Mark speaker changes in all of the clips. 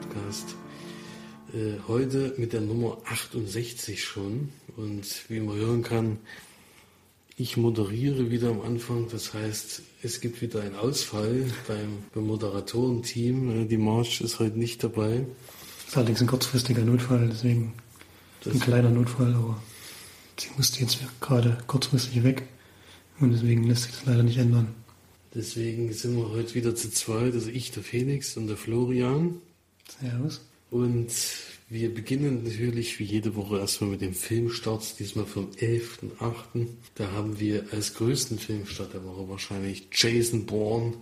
Speaker 1: Podcast. Äh, heute mit der Nummer 68 schon. Und wie man hören kann, ich moderiere wieder am Anfang. Das heißt, es gibt wieder einen Ausfall beim, beim Moderatorenteam. Äh, die March ist heute nicht dabei.
Speaker 2: Das ist allerdings ein kurzfristiger Notfall, deswegen das ein kleiner Notfall, aber sie musste jetzt gerade kurzfristig weg. Und deswegen lässt sich das leider nicht ändern.
Speaker 1: Deswegen sind wir heute wieder zu zweit, also ich, der Felix und der Florian.
Speaker 2: Servus.
Speaker 1: Und wir beginnen natürlich wie jede Woche erstmal mit dem Filmstart, diesmal vom 11.8. Da haben wir als größten Filmstart der Woche wahrscheinlich Jason Bourne,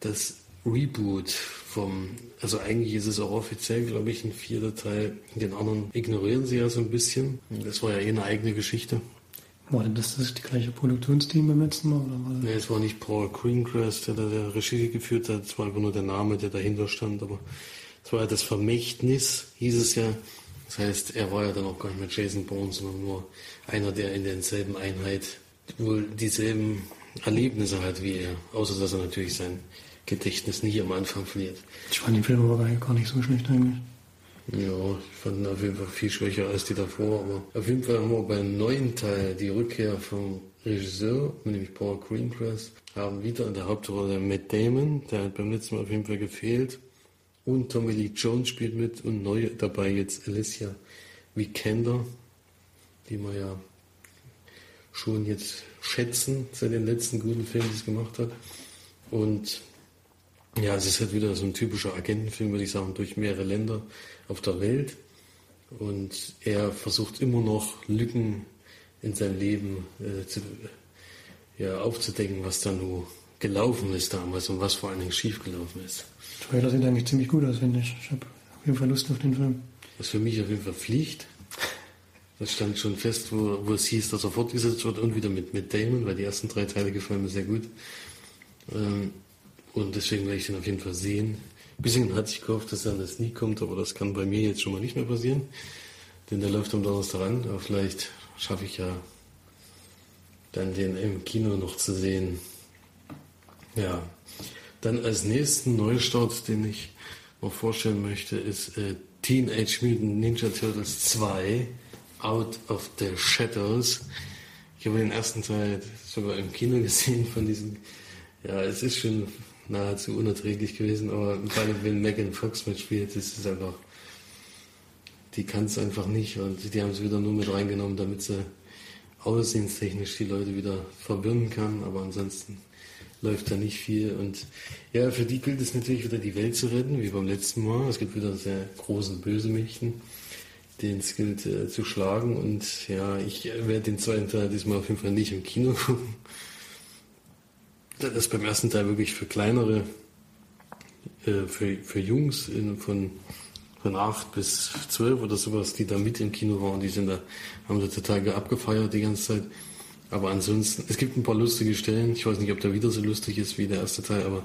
Speaker 1: das Reboot vom, also eigentlich ist es auch offiziell, glaube ich, ein vierter Teil. Den anderen ignorieren sie ja so ein bisschen. Das war ja eh eine eigene Geschichte.
Speaker 2: War denn das, das die gleiche Produktionsteam beim letzten Mal? Oder
Speaker 1: war nee, es war nicht Paul Greengrass, der da der Regie geführt hat. Es war einfach nur der Name, der dahinter stand. Aber es war ja das Vermächtnis, hieß es ja. Das heißt, er war ja dann auch gar nicht mehr Jason Bourne, sondern nur einer, der in derselben Einheit wohl dieselben Erlebnisse hat wie er. Außer, dass er natürlich sein Gedächtnis nicht am Anfang verliert.
Speaker 2: Ich fand den Film aber gar nicht so schlecht eigentlich.
Speaker 1: Ja, ich fand ihn auf jeden Fall viel schwächer als die davor, aber auf jeden Fall haben wir beim neuen Teil die Rückkehr vom Regisseur, nämlich Paul Greengrass, haben wieder in der Hauptrolle Matt Damon, der hat beim letzten Mal auf jeden Fall gefehlt, und Tommy Lee Jones spielt mit und neu dabei jetzt Alicia Vikander, die wir ja schon jetzt schätzen seit den letzten guten Filmen, die es gemacht hat. Und ja, es ist halt wieder so ein typischer Agentenfilm, würde ich sagen, durch mehrere Länder auf der Welt. Und er versucht immer noch Lücken in seinem Leben äh, zu, ja, aufzudecken, was da nur gelaufen ist damals und was vor allen Dingen schiefgelaufen ist.
Speaker 2: Trailer sieht eigentlich ziemlich gut aus, finde ich. Ich habe auf jeden Fall Lust auf den Film.
Speaker 1: Was für mich auf jeden Fall fliegt. Das stand schon fest, wo, wo es hieß, dass er fortgesetzt wird und wieder mit, mit Damon, weil die ersten drei Teile gefallen mir sehr gut. Ähm, und deswegen werde ich den auf jeden Fall sehen. Ein bisschen hatte ich gehofft, dass er an das nie kommt, aber das kann bei mir jetzt schon mal nicht mehr passieren. Denn der läuft am Donnerstag an. Aber vielleicht schaffe ich ja dann den im Kino noch zu sehen. Ja. Dann als nächsten Neustart, den ich noch vorstellen möchte, ist äh, Teenage Mutant Ninja Turtles 2 Out of the Shadows. Ich habe den ersten Teil sogar im Kino gesehen von diesem. Ja, es ist schon nahezu unerträglich gewesen, aber allem, wenn Megan Fox mitspielt, ist es einfach, die kann es einfach nicht und die haben es wieder nur mit reingenommen, damit sie aussehenstechnisch die Leute wieder verwirren kann, aber ansonsten läuft da nicht viel und ja, für die gilt es natürlich wieder die Welt zu retten, wie beim letzten Mal. Es gibt wieder sehr großen Bösemächten, den es gilt äh, zu schlagen und ja, ich werde den zweiten Teil diesmal auf jeden Fall nicht im Kino gucken das ist beim ersten Teil wirklich für kleinere, äh, für, für Jungs in, von, von 8 bis 12 oder sowas, die da mit im Kino waren, die sind da, haben da total abgefeiert die ganze Zeit. Aber ansonsten, es gibt ein paar lustige Stellen. Ich weiß nicht, ob der wieder so lustig ist wie der erste Teil, aber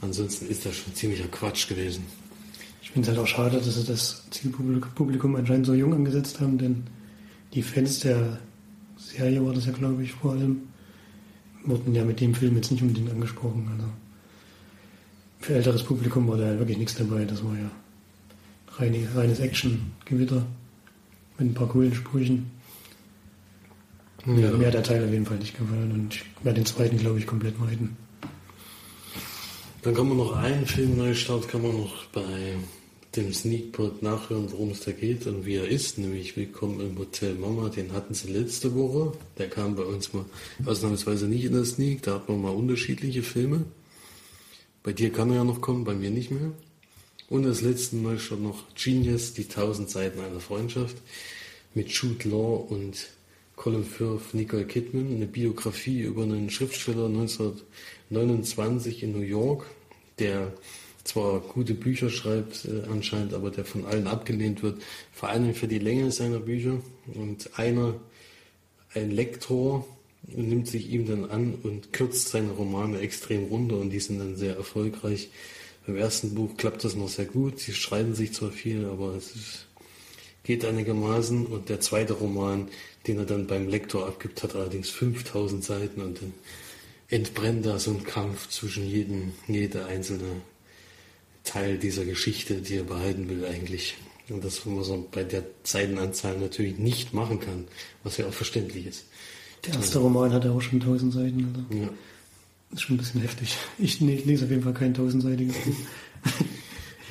Speaker 1: ansonsten ist das schon ziemlicher Quatsch gewesen.
Speaker 2: Ich finde es halt auch schade, dass sie das Zielpublikum anscheinend so jung angesetzt haben, denn die Fans der Serie war das ja, glaube ich, vor allem, wurden ja mit dem Film jetzt nicht unbedingt angesprochen. Also für älteres Publikum war da wirklich nichts dabei. Das war ja reine, reines Action-Gewitter mit ein paar coolen Sprüchen. Ja. Mir hat der Teil auf jeden Fall nicht gefallen und ich werde den zweiten, glaube ich, komplett meiden.
Speaker 1: Dann kann man noch einen Film Neustart kann man noch bei dem Sneakpot nachhören, worum es da geht und wie er ist, nämlich Willkommen im Hotel Mama. Den hatten sie letzte Woche. Der kam bei uns mal ausnahmsweise nicht in der Sneak. Da hat man mal unterschiedliche Filme. Bei dir kann er ja noch kommen, bei mir nicht mehr. Und das letzte Mal schon noch Genius, die tausend Seiten einer Freundschaft mit Jude Law und Colin Firth, Nicole Kidman, eine Biografie über einen Schriftsteller 1929 in New York, der zwar gute Bücher schreibt äh, anscheinend, aber der von allen abgelehnt wird, vor allem für die Länge seiner Bücher. Und einer, ein Lektor, nimmt sich ihm dann an und kürzt seine Romane extrem runter und die sind dann sehr erfolgreich. Beim ersten Buch klappt das noch sehr gut. Sie schreiben sich zwar viel, aber es ist, geht einigermaßen. Und der zweite Roman, den er dann beim Lektor abgibt, hat allerdings 5000 Seiten und dann entbrennt da so ein Kampf zwischen jedem, jeder einzelne Teil dieser Geschichte, die er behalten will eigentlich. Und das, was er bei der Seitenanzahl natürlich nicht machen kann, was ja auch verständlich ist.
Speaker 2: Der erste Roman hat ja auch schon 1000 Seiten. Also. Ja. Das ist schon ein bisschen heftig. Ich lese auf jeden Fall kein tausendseitiges Buch.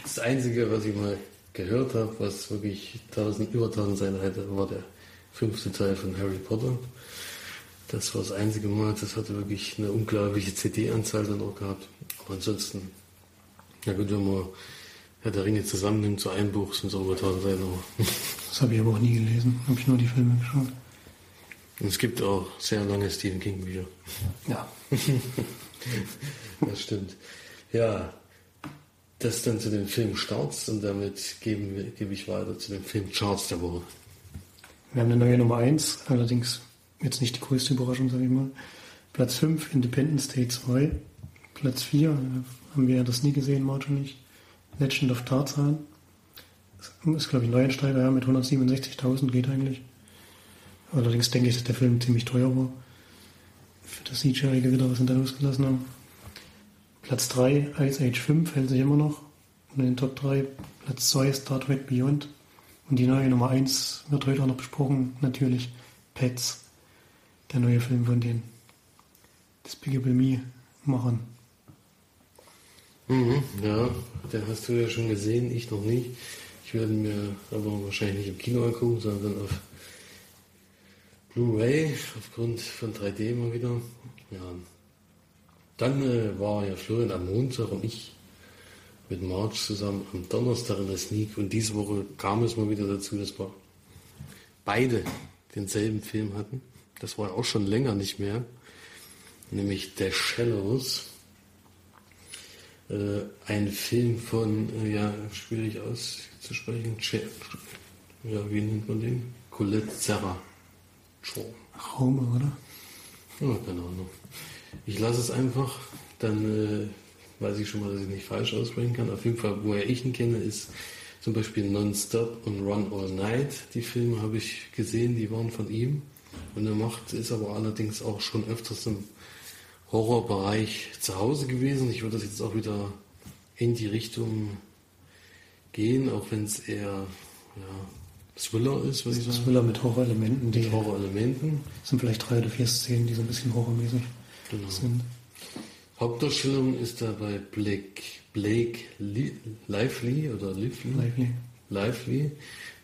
Speaker 1: Das Einzige, was ich mal gehört habe, was wirklich 1000, über 1000 Seiten hatte, war der fünfte Teil von Harry Potter. Das war das einzige Mal, das hatte wirklich eine unglaubliche CD-Anzahl dann auch gehabt. Aber ansonsten, ja gut, wenn man Herr der Ringe zusammennimmt zu einem Buch, sind es über 1000 Seiten.
Speaker 2: Das habe ich aber auch nie gelesen, habe ich nur die Filme geschaut.
Speaker 1: Und es gibt auch sehr lange Stephen King Bücher.
Speaker 2: Ja.
Speaker 1: das stimmt. Ja, das dann zu den Filmstarts und damit geben, gebe ich weiter zu den Filmcharts der Woche.
Speaker 2: Wir haben eine neue Nummer 1, allerdings jetzt nicht die größte Überraschung, sage ich mal. Platz 5, Independence Day 2. Platz 4, haben wir das nie gesehen, Marge nicht. Legend of Tarzan. Das ist, glaube ich, ein Neuensteiger, ja, mit 167.000 geht eigentlich. Allerdings denke ich, dass der Film ziemlich teuer war. Für das CGI-Gewitter, was sie da losgelassen haben. Platz 3, Ice Age 5, hält sich immer noch. Und in den Top 3, Platz 2, Star Trek Beyond. Und die neue Nummer 1 wird heute auch noch besprochen, natürlich Pets. Der neue Film von den Despicable Me machen.
Speaker 1: Mhm, ja, den hast du ja schon gesehen, ich noch nicht. Ich werde mir aber wahrscheinlich nicht im Kino angucken, sondern auf Blu-ray, aufgrund von 3D mal wieder. Ja. Dann äh, war ja Florian am Montag und ich mit March zusammen am Donnerstag in der Sneak und diese Woche kam es mal wieder dazu, dass wir beide denselben Film hatten. Das war auch schon länger nicht mehr, nämlich The Shallows. Äh, ein Film von, äh, ja, schwierig auszusprechen, ja, wie nennt man den? Colette Serra.
Speaker 2: Raume, oder?
Speaker 1: Ja, keine Ahnung. Ich lasse es einfach, dann äh, weiß ich schon mal, dass ich nicht falsch aussprechen kann. Auf jeden Fall, woher ich ihn kenne, ist zum Beispiel Non-Stop und Run All Night. Die Filme habe ich gesehen, die waren von ihm. Und er macht, ist aber allerdings auch schon öfters im Horrorbereich zu Hause gewesen. Ich würde das jetzt auch wieder in die Richtung gehen, auch wenn es eher ja, Thriller ist,
Speaker 2: würde ich sagen. Thriller mit Horrorelementen.
Speaker 1: Mit Horrorelementen.
Speaker 2: sind vielleicht drei oder vier Szenen, die so ein bisschen horrormäßig genau. sind.
Speaker 1: Hauptdarstellung ist da bei Blake, Blake Lively oder Lively? Lively. Lively,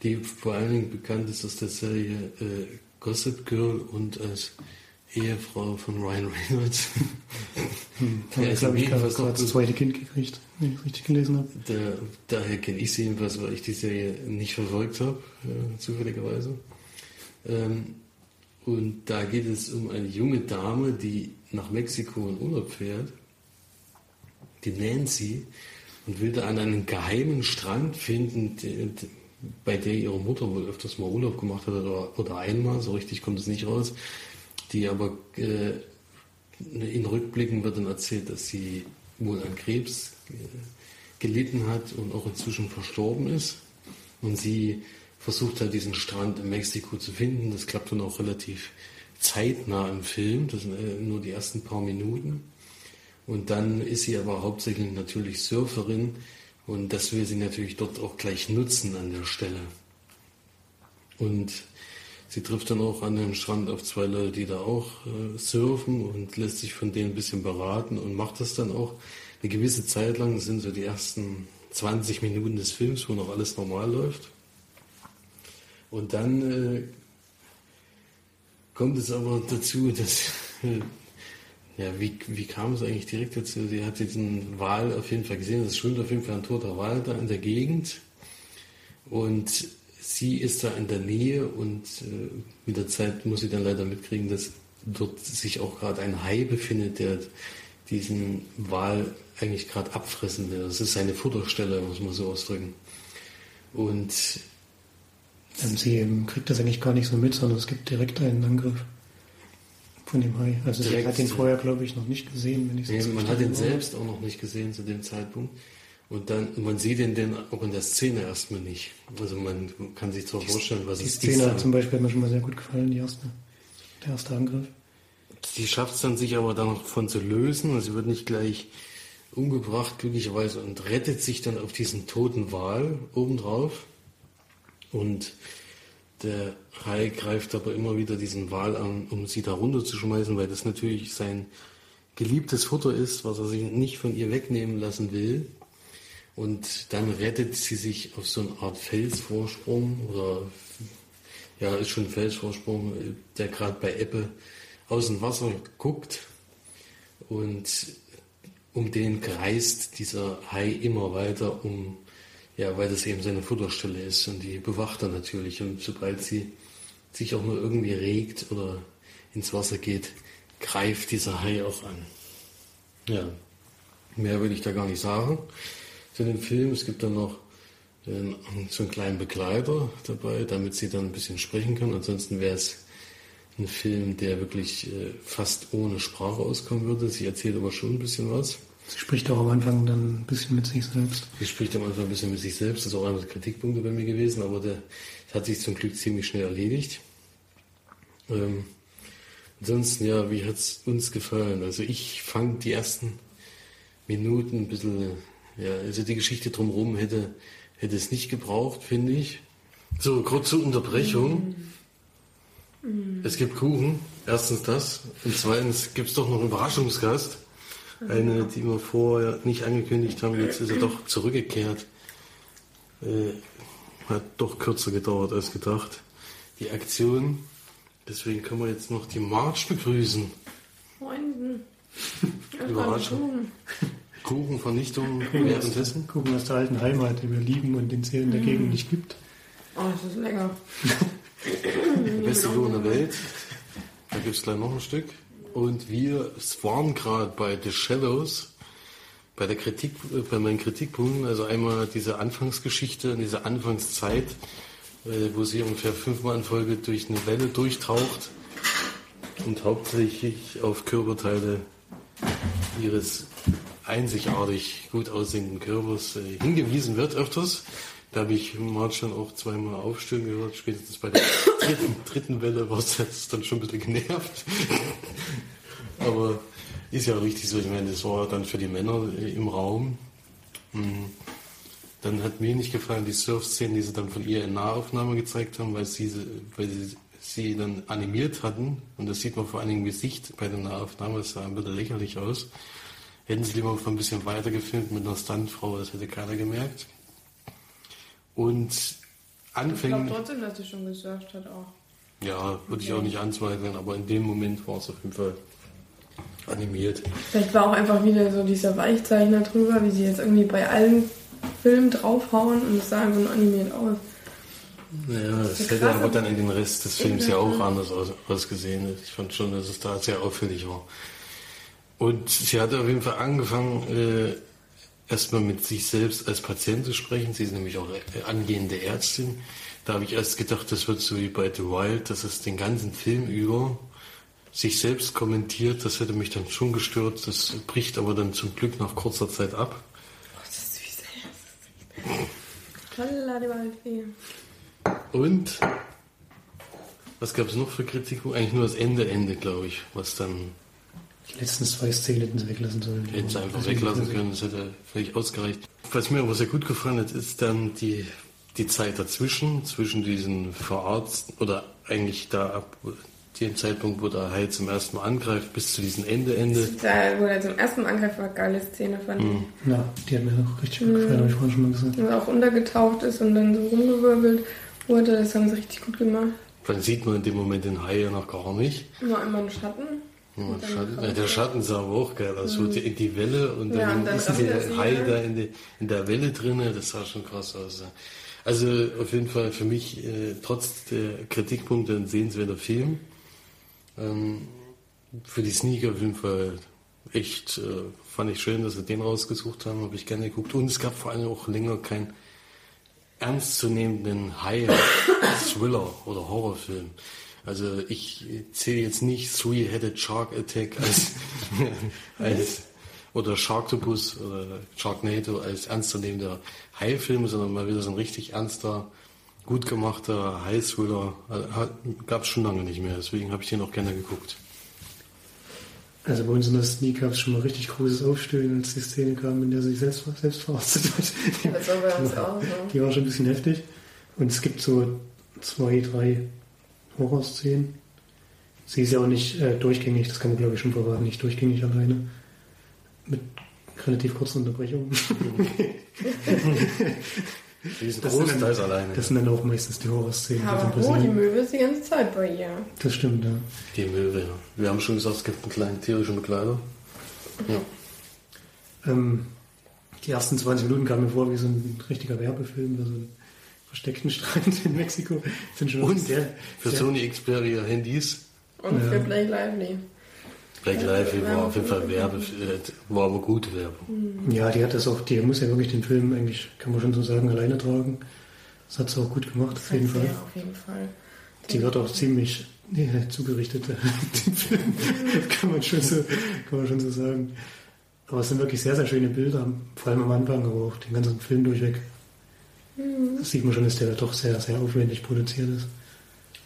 Speaker 1: die vor allen Dingen bekannt ist aus der Serie äh, Gossip Girl und als Ehefrau von Ryan Reynolds.
Speaker 2: Hm, ja, also glaube ich, gerade das zweite Kind gekriegt, wenn ich richtig gelesen habe.
Speaker 1: Da, daher kenne ich sie jedenfalls, weil ich die Serie nicht verfolgt habe, äh, zufälligerweise. Ähm, und da geht es um eine junge Dame, die nach Mexiko in Urlaub fährt, die Nancy, und will da an einen geheimen Strand finden, bei der ihre Mutter wohl öfters mal Urlaub gemacht hat oder, oder einmal, so richtig kommt es nicht raus, die aber äh, in Rückblicken wird dann erzählt, dass sie wohl an Krebs äh, gelitten hat und auch inzwischen verstorben ist. Und sie versucht halt diesen Strand in Mexiko zu finden. Das klappt dann auch relativ zeitnah im Film. Das sind äh, nur die ersten paar Minuten. Und dann ist sie aber hauptsächlich natürlich Surferin und das will sie natürlich dort auch gleich nutzen an der Stelle. Und sie trifft dann auch an dem Strand auf zwei Leute, die da auch äh, surfen und lässt sich von denen ein bisschen beraten und macht das dann auch eine gewisse Zeit lang. Sind so die ersten 20 Minuten des Films, wo noch alles normal läuft. Und dann äh, kommt es aber dazu, dass, ja, wie, wie kam es eigentlich direkt dazu? Sie hat diesen Wal auf jeden Fall gesehen, es schwimmt auf jeden Fall ein toter Wal da in der Gegend. Und sie ist da in der Nähe und äh, mit der Zeit muss sie dann leider mitkriegen, dass dort sich auch gerade ein Hai befindet, der diesen Wal eigentlich gerade abfressen will. Das ist seine Futterstelle, muss man so ausdrücken. Und
Speaker 2: sie kriegt das eigentlich gar nicht so mit, sondern es gibt direkt einen Angriff von dem Hai. Also direkt, sie hat ihn vorher, glaube ich, noch nicht gesehen, wenn ich
Speaker 1: nee, Man hat ihn selbst auch noch nicht gesehen zu dem Zeitpunkt. Und dann, man sieht ihn dann auch in der Szene erstmal nicht. Also man kann sich zwar vorstellen, was
Speaker 2: die
Speaker 1: es
Speaker 2: ist. Die Szene hat zum Beispiel mir schon mal sehr gut gefallen, die erste, der erste Angriff.
Speaker 1: Die schafft es dann sich aber dann noch von zu lösen. Also sie wird nicht gleich umgebracht, glücklicherweise, und rettet sich dann auf diesen toten Wal obendrauf. Und der Hai greift aber immer wieder diesen Wal an, um sie da runterzuschmeißen, weil das natürlich sein geliebtes Futter ist, was er sich nicht von ihr wegnehmen lassen will. Und dann rettet sie sich auf so eine Art Felsvorsprung oder ja, ist schon ein Felsvorsprung, der gerade bei Ebbe aus dem Wasser guckt und um den kreist dieser Hai immer weiter, um ja, weil das eben seine Futterstelle ist und die bewacht er natürlich und sobald sie sich auch nur irgendwie regt oder ins Wasser geht, greift dieser Hai auch an. Ja, mehr will ich da gar nicht sagen zu dem Film. Es gibt dann noch äh, so einen kleinen Begleiter dabei, damit sie dann ein bisschen sprechen kann. Ansonsten wäre es ein Film, der wirklich äh, fast ohne Sprache auskommen würde. Sie erzählt aber schon ein bisschen was.
Speaker 2: Sie spricht auch am Anfang dann ein bisschen mit sich selbst.
Speaker 1: Sie spricht am Anfang ein bisschen mit sich selbst. Das ist auch einer der Kritikpunkte bei mir gewesen, aber der, das hat sich zum Glück ziemlich schnell erledigt. Ähm, ansonsten, ja, wie hat es uns gefallen? Also ich fand die ersten Minuten ein bisschen, ja, also die Geschichte drumherum hätte, hätte es nicht gebraucht, finde ich. So, kurz zur Unterbrechung. Mm. Es gibt Kuchen, erstens das. Und zweitens gibt es doch noch einen Überraschungsgast. Eine, die wir vorher nicht angekündigt haben, jetzt ist er doch zurückgekehrt. Äh, hat doch kürzer gedauert als gedacht. Die Aktion. Deswegen können wir jetzt noch die March begrüßen.
Speaker 3: Freunden.
Speaker 1: Überraschung. Kuchenvernichtung währenddessen.
Speaker 2: Kuchen aus der alten Heimat, die wir lieben und den es hier in der Gegend nicht gibt.
Speaker 3: Oh, das ist lecker.
Speaker 1: Der beste Kuchen der Welt. Da gibt es gleich noch ein Stück. Und wir waren gerade bei The Shadows, bei der Kritik, bei meinen Kritikpunkten, also einmal diese Anfangsgeschichte, diese Anfangszeit, äh, wo sie ungefähr fünfmal in Folge durch eine Welle durchtaucht und hauptsächlich auf Körperteile ihres einzigartig gut aussehenden Körpers äh, hingewiesen wird öfters. Da habe ich March schon auch zweimal aufstören gehört. Spätestens bei der dritten, dritten Welle war es dann schon ein bisschen genervt. Aber ist ja richtig so. Ich meine, das war dann für die Männer im Raum. Hm. Dann hat mir nicht gefallen die Surf-Szenen, die sie dann von ihr in Nahaufnahme gezeigt haben, weil sie, weil sie sie dann animiert hatten. Und das sieht man vor allem im Gesicht bei der Nahaufnahme. Das sah ein bisschen lächerlich aus. Hätten sie lieber ein bisschen weiter gefilmt mit einer Stuntfrau, das hätte keiner gemerkt. Und anfänglich.
Speaker 3: Ich glaube trotzdem, dass sie schon gesurft hat auch.
Speaker 1: Ja, würde ich auch nicht anzweifeln, aber in dem Moment war es auf jeden Fall animiert.
Speaker 3: Vielleicht war auch einfach wieder so dieser Weichzeichner drüber, wie sie jetzt irgendwie bei allen Filmen draufhauen und es sah einfach nur animiert aus.
Speaker 1: Ja, das hätte aber dann in den Rest des Films ja auch anders aus, ausgesehen. Ich fand schon, dass es da sehr auffällig war. Und sie hat auf jeden Fall angefangen, äh, erstmal mit sich selbst als Patient zu sprechen. Sie ist nämlich auch angehende Ärztin. Da habe ich erst gedacht, das wird so wie bei The Wild, dass es den ganzen Film über sich selbst kommentiert. Das hätte mich dann schon gestört. Das bricht aber dann zum Glück nach kurzer Zeit ab.
Speaker 3: Oh, das ist süß.
Speaker 1: Und was gab es noch für Kritik? Eigentlich nur das Ende, Ende, glaube ich, was dann
Speaker 2: die letzten zwei Szenen hätten sie weglassen sollen.
Speaker 1: Hätten sie einfach weglassen können, das hätte völlig ausgereicht. Was mir aber sehr gut gefallen hat, ist dann die, die Zeit dazwischen, zwischen diesen Verarzten oder eigentlich da ab dem Zeitpunkt, wo der Hai zum ersten Mal angreift, bis zu diesem Ende, Ende.
Speaker 3: Da, wo er zum ersten Mal angreift, war eine geile Szene, fand
Speaker 2: mhm. ich. Ja, die hat mir auch richtig gut gefallen, mhm. habe ich vorhin schon mal gesagt.
Speaker 3: Und auch untergetaucht ist und dann so rumgewirbelt wurde, das haben sie richtig gut gemacht.
Speaker 1: Dann sieht man in dem Moment den Hai ja noch gar nicht.
Speaker 3: Nur einmal einen Schatten.
Speaker 1: Schatten, ja, der Schatten sah aber auch geil aus. Mhm. Die, die Welle und dann, ja, und dann ist der Hai da in, die, in, der Welle drin, das sah schon krass aus. Also auf jeden Fall für mich, äh, trotz der Kritikpunkte, ein sehenswerter Film. Ähm, für die Sneaker auf jeden Fall echt, äh, fand ich schön, dass sie den rausgesucht haben, habe ich gerne geguckt. Und es gab vor allem auch länger keinen ernstzunehmenden High-Thriller oder Horrorfilm. Also ich zähle jetzt nicht Three-Headed Shark Attack als, als oder Sharktopus oder Sharknado als ernstzunehmender Hai-Film, sondern mal wieder so ein richtig ernster, gut gemachter Hai-Thriller. Gab es schon lange nicht mehr, deswegen habe ich den auch gerne geguckt.
Speaker 2: Also bei uns in der Sneak gab es schon mal richtig großes Aufstöhnen, als die Szene kam, in der sie sich selbst, selbst verarztet hat.
Speaker 3: War auch so.
Speaker 2: Die war schon ein bisschen heftig. Und es gibt so zwei, drei Horrorszenen. Sie ist ja auch nicht äh, durchgängig, das kann man glaube ich schon verraten, nicht durchgängig alleine. Mit relativ kurzen Unterbrechungen.
Speaker 1: Die ist
Speaker 2: Das sind dann-
Speaker 1: alleine.
Speaker 2: Das sind dann auch meistens die Horrorszenen. die
Speaker 3: Aber wo, die. Möwe ist die ganze Zeit bei ihr.
Speaker 2: Das stimmt, ja.
Speaker 1: Die Möwe, ja. Wir haben schon gesagt, es gibt einen kleinen tierischen Begleiter. Ja.
Speaker 2: Ähm, die ersten 20 Minuten kamen mir vor wie so ein richtiger Werbefilm so ein versteckten Strand in Mexiko. Sind schon
Speaker 1: Und
Speaker 2: sehr,
Speaker 1: für
Speaker 2: sehr,
Speaker 1: Sony Xperia Handys.
Speaker 3: Und
Speaker 2: Ja.
Speaker 3: für Blake Lively.
Speaker 1: Black Live war auf jeden Fall Werbe, äh, war aber gute Werbung.
Speaker 2: Ja, die hat das auch, die muss ja wirklich den Film eigentlich, kann man schon so sagen, alleine tragen. Das hat sie auch gut gemacht, auf jeden Fall.
Speaker 3: Ja, auf jeden Fall.
Speaker 2: Die wird auch ziemlich nee, zugerichtet, den Film. kann man schon so, kann man schon so sagen. Aber es sind wirklich sehr, sehr schöne Bilder, vor allem am Anfang, aber auch den ganzen Film durchweg. Das sieht man schon, dass der doch sehr, sehr aufwendig produziert ist.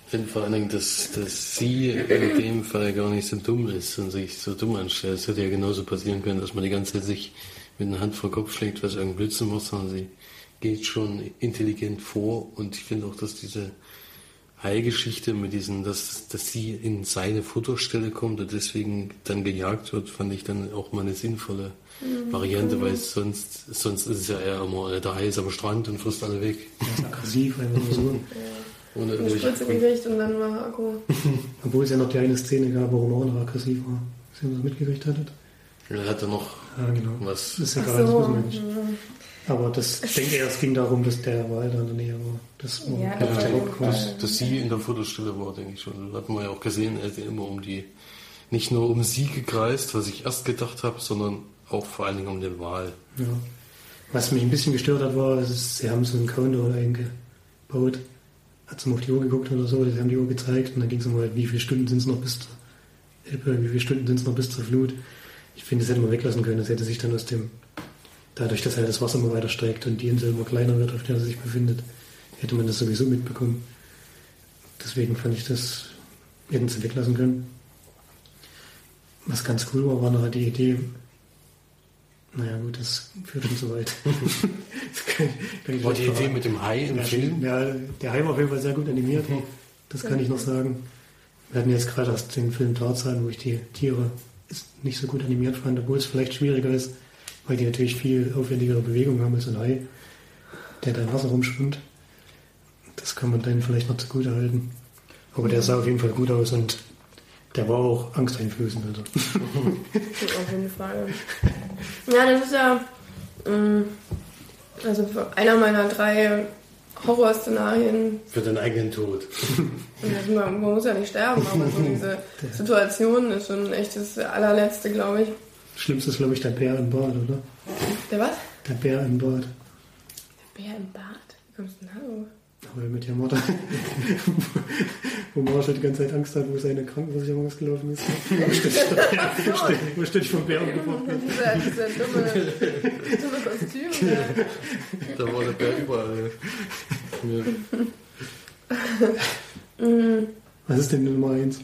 Speaker 1: Ich finde vor allen Dingen, dass, dass sie in dem Fall gar nicht so dumm ist und sich so dumm anstellt. Es hätte ja genauso passieren können, dass man die ganze Zeit sich mit einer Hand vor den Kopf schlägt, was irgendein Blödsinn macht, sondern sie geht schon intelligent vor und ich finde auch, dass diese Heilgeschichte mit diesen, dass, dass sie in seine Futterstelle kommt und deswegen dann gejagt wird, fand ich dann auch mal eine sinnvolle Variante, weil sonst, sonst ist es ja eher immer, der Hai ist am Strand und frisst alle weg.
Speaker 2: Der ist aggressiv, einfach nur so.
Speaker 1: Ohne
Speaker 3: Eine
Speaker 1: irgendwelche
Speaker 3: Spritze gekriegt und dann war Akku.
Speaker 2: Obwohl es ja noch die eine Szene gab, wo er auch noch aggressiv war. Sie haben das mitgekriegt hattet?
Speaker 1: Er hatte noch
Speaker 2: Ja, genau.
Speaker 1: was.
Speaker 2: Das ist egal, das
Speaker 3: so.
Speaker 2: wissen wir nicht. Aber das, ich denke eher, es ging darum, dass der Wal da in der Nähe war. Das war
Speaker 3: Ja, das
Speaker 1: dass, dass sie in der Futterstelle war, denke ich schon. Das hat man ja auch gesehen, er hat ja immer um die, nicht nur um sie gekreist, was ich erst gedacht habe, sondern auch vor allen Dingen um den Wal.
Speaker 2: Ja. Was mich ein bisschen gestört hat, war, sie haben so einen Countdown eingebaut. Hat sie mal auf die Uhr geguckt oder so, sie haben die Uhr gezeigt und dann ging es halt, wie viele Stunden sind es noch bis zur Elbe, wie viele Stunden sind es noch bis zur Flut. Ich finde, das hätte man weglassen können, das hätte sich dann aus dem, dadurch, dass halt das Wasser immer weiter steigt und die Insel immer kleiner wird, auf der sie sich befindet, hätte man das sowieso mitbekommen. Deswegen fand ich das, hätten sie weglassen können. Was ganz cool war, war nachher die Idee, naja gut, das führt schon zu weit. kann, kann
Speaker 1: War die Idee mit dem Hai im
Speaker 2: ja,
Speaker 1: Film?
Speaker 2: Ja, der Hai war auf jeden Fall sehr gut animiert. Das kann ich noch sagen. Wir hatten jetzt gerade den Film Tarzan, wo ich die Tiere nicht so gut animiert fand, obwohl es vielleicht schwieriger ist, weil die natürlich viel aufwendigere Bewegungen haben als ein Hai, der da im Wasser rumschwimmt. Das kann man dann vielleicht noch zugute halten. Aber der sah auf jeden Fall gut aus und der war auch angsteinflößend. Also.
Speaker 3: Auf jeden Fall. Ja, das ist ja ähm, also einer meiner drei Horrorszenarien.
Speaker 1: Für den eigenen Tod.
Speaker 3: Also man, man muss ja nicht sterben, aber so diese Situation ist schon echt das allerletzte, glaube ich.
Speaker 2: Schlimmste ist, glaube ich, der Bär im Bad, oder?
Speaker 3: Der was?
Speaker 2: Der Bär im Bad.
Speaker 3: Der Bär im Bad? Wie kommst du denn da
Speaker 2: Aber mit der Mutter, wo Marshall die ganze Zeit Angst hat, wo seine Krankenversicherung ausgelaufen ist. Wo steht- vom Bär umgebracht wird.
Speaker 3: Dieser, dieser dumme, dumme Kostüm. Ja.
Speaker 1: Da war der Bär überall. Ja.
Speaker 2: Was ist denn Nummer eins?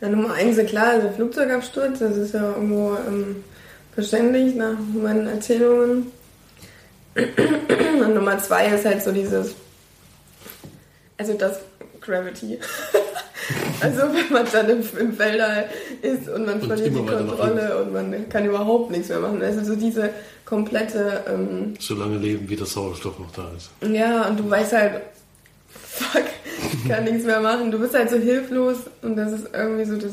Speaker 3: Ja, Nummer eins ist ja klar, also Flugzeugabsturz, das ist ja irgendwo ähm, verständlich nach meinen Erzählungen. Und Nummer zwei ist halt so dieses, also das Gravity. also wenn man dann im, im Weltall ist und man
Speaker 1: Und
Speaker 3: verliert die Kontrolle und man kann überhaupt nichts mehr machen. Also so diese komplette, ähm,
Speaker 1: Solange leben, wie der Sauerstoff noch da ist.
Speaker 3: ja, und du weißt halt, fuck, ich kann nichts mehr machen. Du bist halt so hilflos und das ist irgendwie so das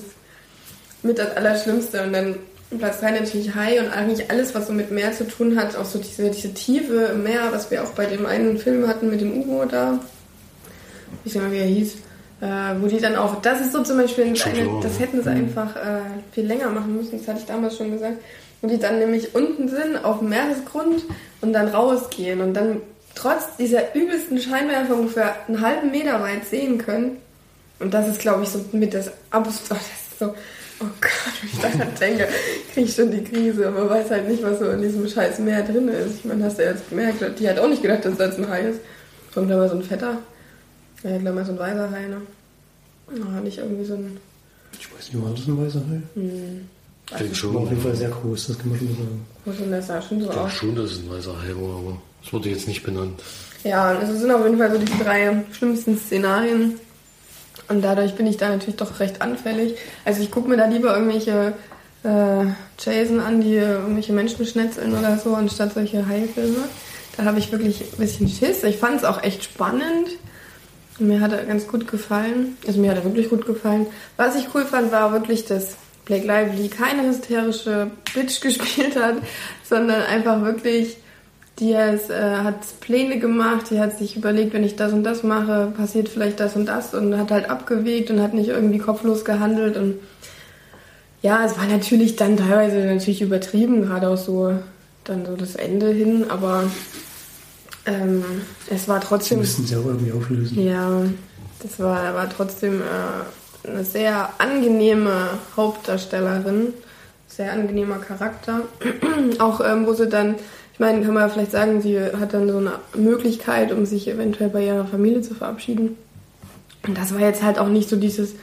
Speaker 3: mit das Allerschlimmste. Und dann Platz 3 natürlich Hai und eigentlich alles, was so mit Meer zu tun hat, auch so diese, diese Tiefe im Meer, was wir auch bei dem einen Film hatten mit dem U-Boot da. Ich nicht mehr, wie er hieß. Äh, wo die dann auch, das ist so zum Beispiel eine, das
Speaker 1: ne?
Speaker 3: hätten sie einfach äh, viel länger machen müssen, das hatte ich damals schon gesagt, wo die dann nämlich unten sind, auf dem Meeresgrund und dann rausgehen und dann trotz dieser übelsten Scheinwerfer ungefähr einen halben Meter weit sehen können. Und das ist, glaube ich, so mit das Abs... Oh, das ist so... Oh Gott, wenn ich daran denke, kriege ich schon die Krise. Aber man weiß halt nicht, was so in diesem scheiß Meer drin ist. Ich meine, hast du ja jetzt gemerkt, die hat auch nicht gedacht, dass das ein Hai ist. Kommt da mal so ein fetter. Ja, gleich mal so ein weißer Hai, ne? Oh, nicht irgendwie so ein...
Speaker 2: Ich weiß nicht, war das ein weißer Hai?
Speaker 3: Hm.
Speaker 1: Ich denke
Speaker 2: War
Speaker 1: schon.
Speaker 2: auf jeden Fall sehr groß, das kann man schon sagen.
Speaker 3: Muss und das sah schon so
Speaker 1: Ich
Speaker 3: aus.
Speaker 1: schon, dass es ein weißer Hai war, aber es wurde jetzt nicht benannt.
Speaker 3: Ja, und es sind auf jeden Fall so die drei schlimmsten Szenarien. Und dadurch bin ich da natürlich doch recht anfällig. Also ich gucke mir da lieber irgendwelche äh, Jason an, die irgendwelche Menschen schnetzeln oder so, anstatt solche Haifilme. Da habe ich wirklich ein bisschen Schiss. Ich fand es auch echt spannend. Mir hat er ganz gut gefallen. Also mir hat er wirklich gut gefallen. Was ich cool fand, war wirklich, dass Blake Lively keine hysterische Bitch gespielt hat, sondern einfach wirklich, die ist, äh, hat Pläne gemacht, die hat sich überlegt, wenn ich das und das mache, passiert vielleicht das und das und hat halt abgewegt und hat nicht irgendwie kopflos gehandelt und ja, es war natürlich dann teilweise natürlich übertrieben, gerade auch so dann so das Ende hin, aber ähm, es war
Speaker 2: Sie
Speaker 3: trotzdem
Speaker 2: müssten es ja auch irgendwie auflösen.
Speaker 3: ja, das war, war trotzdem äh, eine sehr angenehme Hauptdarstellerin, sehr angenehmer Charakter. Auch ähm, wo sie dann, ich meine, kann man vielleicht sagen, sie hat dann so eine Möglichkeit, um sich eventuell bei ihrer Familie zu verabschieden. Und das war jetzt halt auch nicht so dieses,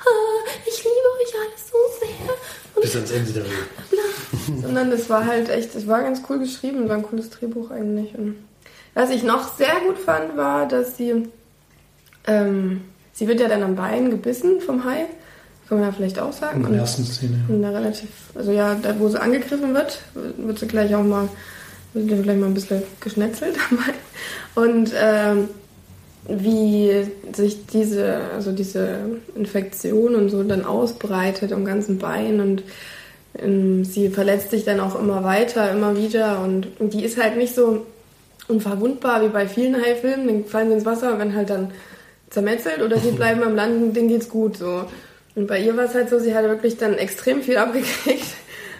Speaker 3: ah, ich liebe euch alles so sehr. Und
Speaker 1: Bis ans Ende der Welt.
Speaker 3: Sondern das war halt echt, es war ganz cool geschrieben, war ein cooles Drehbuch eigentlich. Und was ich noch sehr gut fand, war, dass sie, ähm, sie wird ja dann am Bein gebissen vom Hai, kann man ja vielleicht auch sagen.
Speaker 2: In
Speaker 3: Und-
Speaker 2: der ersten Szene. ja.
Speaker 3: in der relativ, also ja, da wo sie angegriffen wird, wird sie gleich auch mal, wird sie gleich mal ein bisschen geschnetzelt dabei. Und ähm, wie sich diese, also diese Infektion und so dann ausbreitet am ganzen Bein und ähm, sie verletzt sich dann auch immer weiter, immer wieder und die ist halt nicht so unverwundbar wie bei vielen Haifilmen, dann fallen sie ins Wasser und werden halt dann zermetzelt oder sie bleiben am Land, denen geht's gut so. Und bei ihr war es halt so, sie hat wirklich dann extrem viel abgekriegt.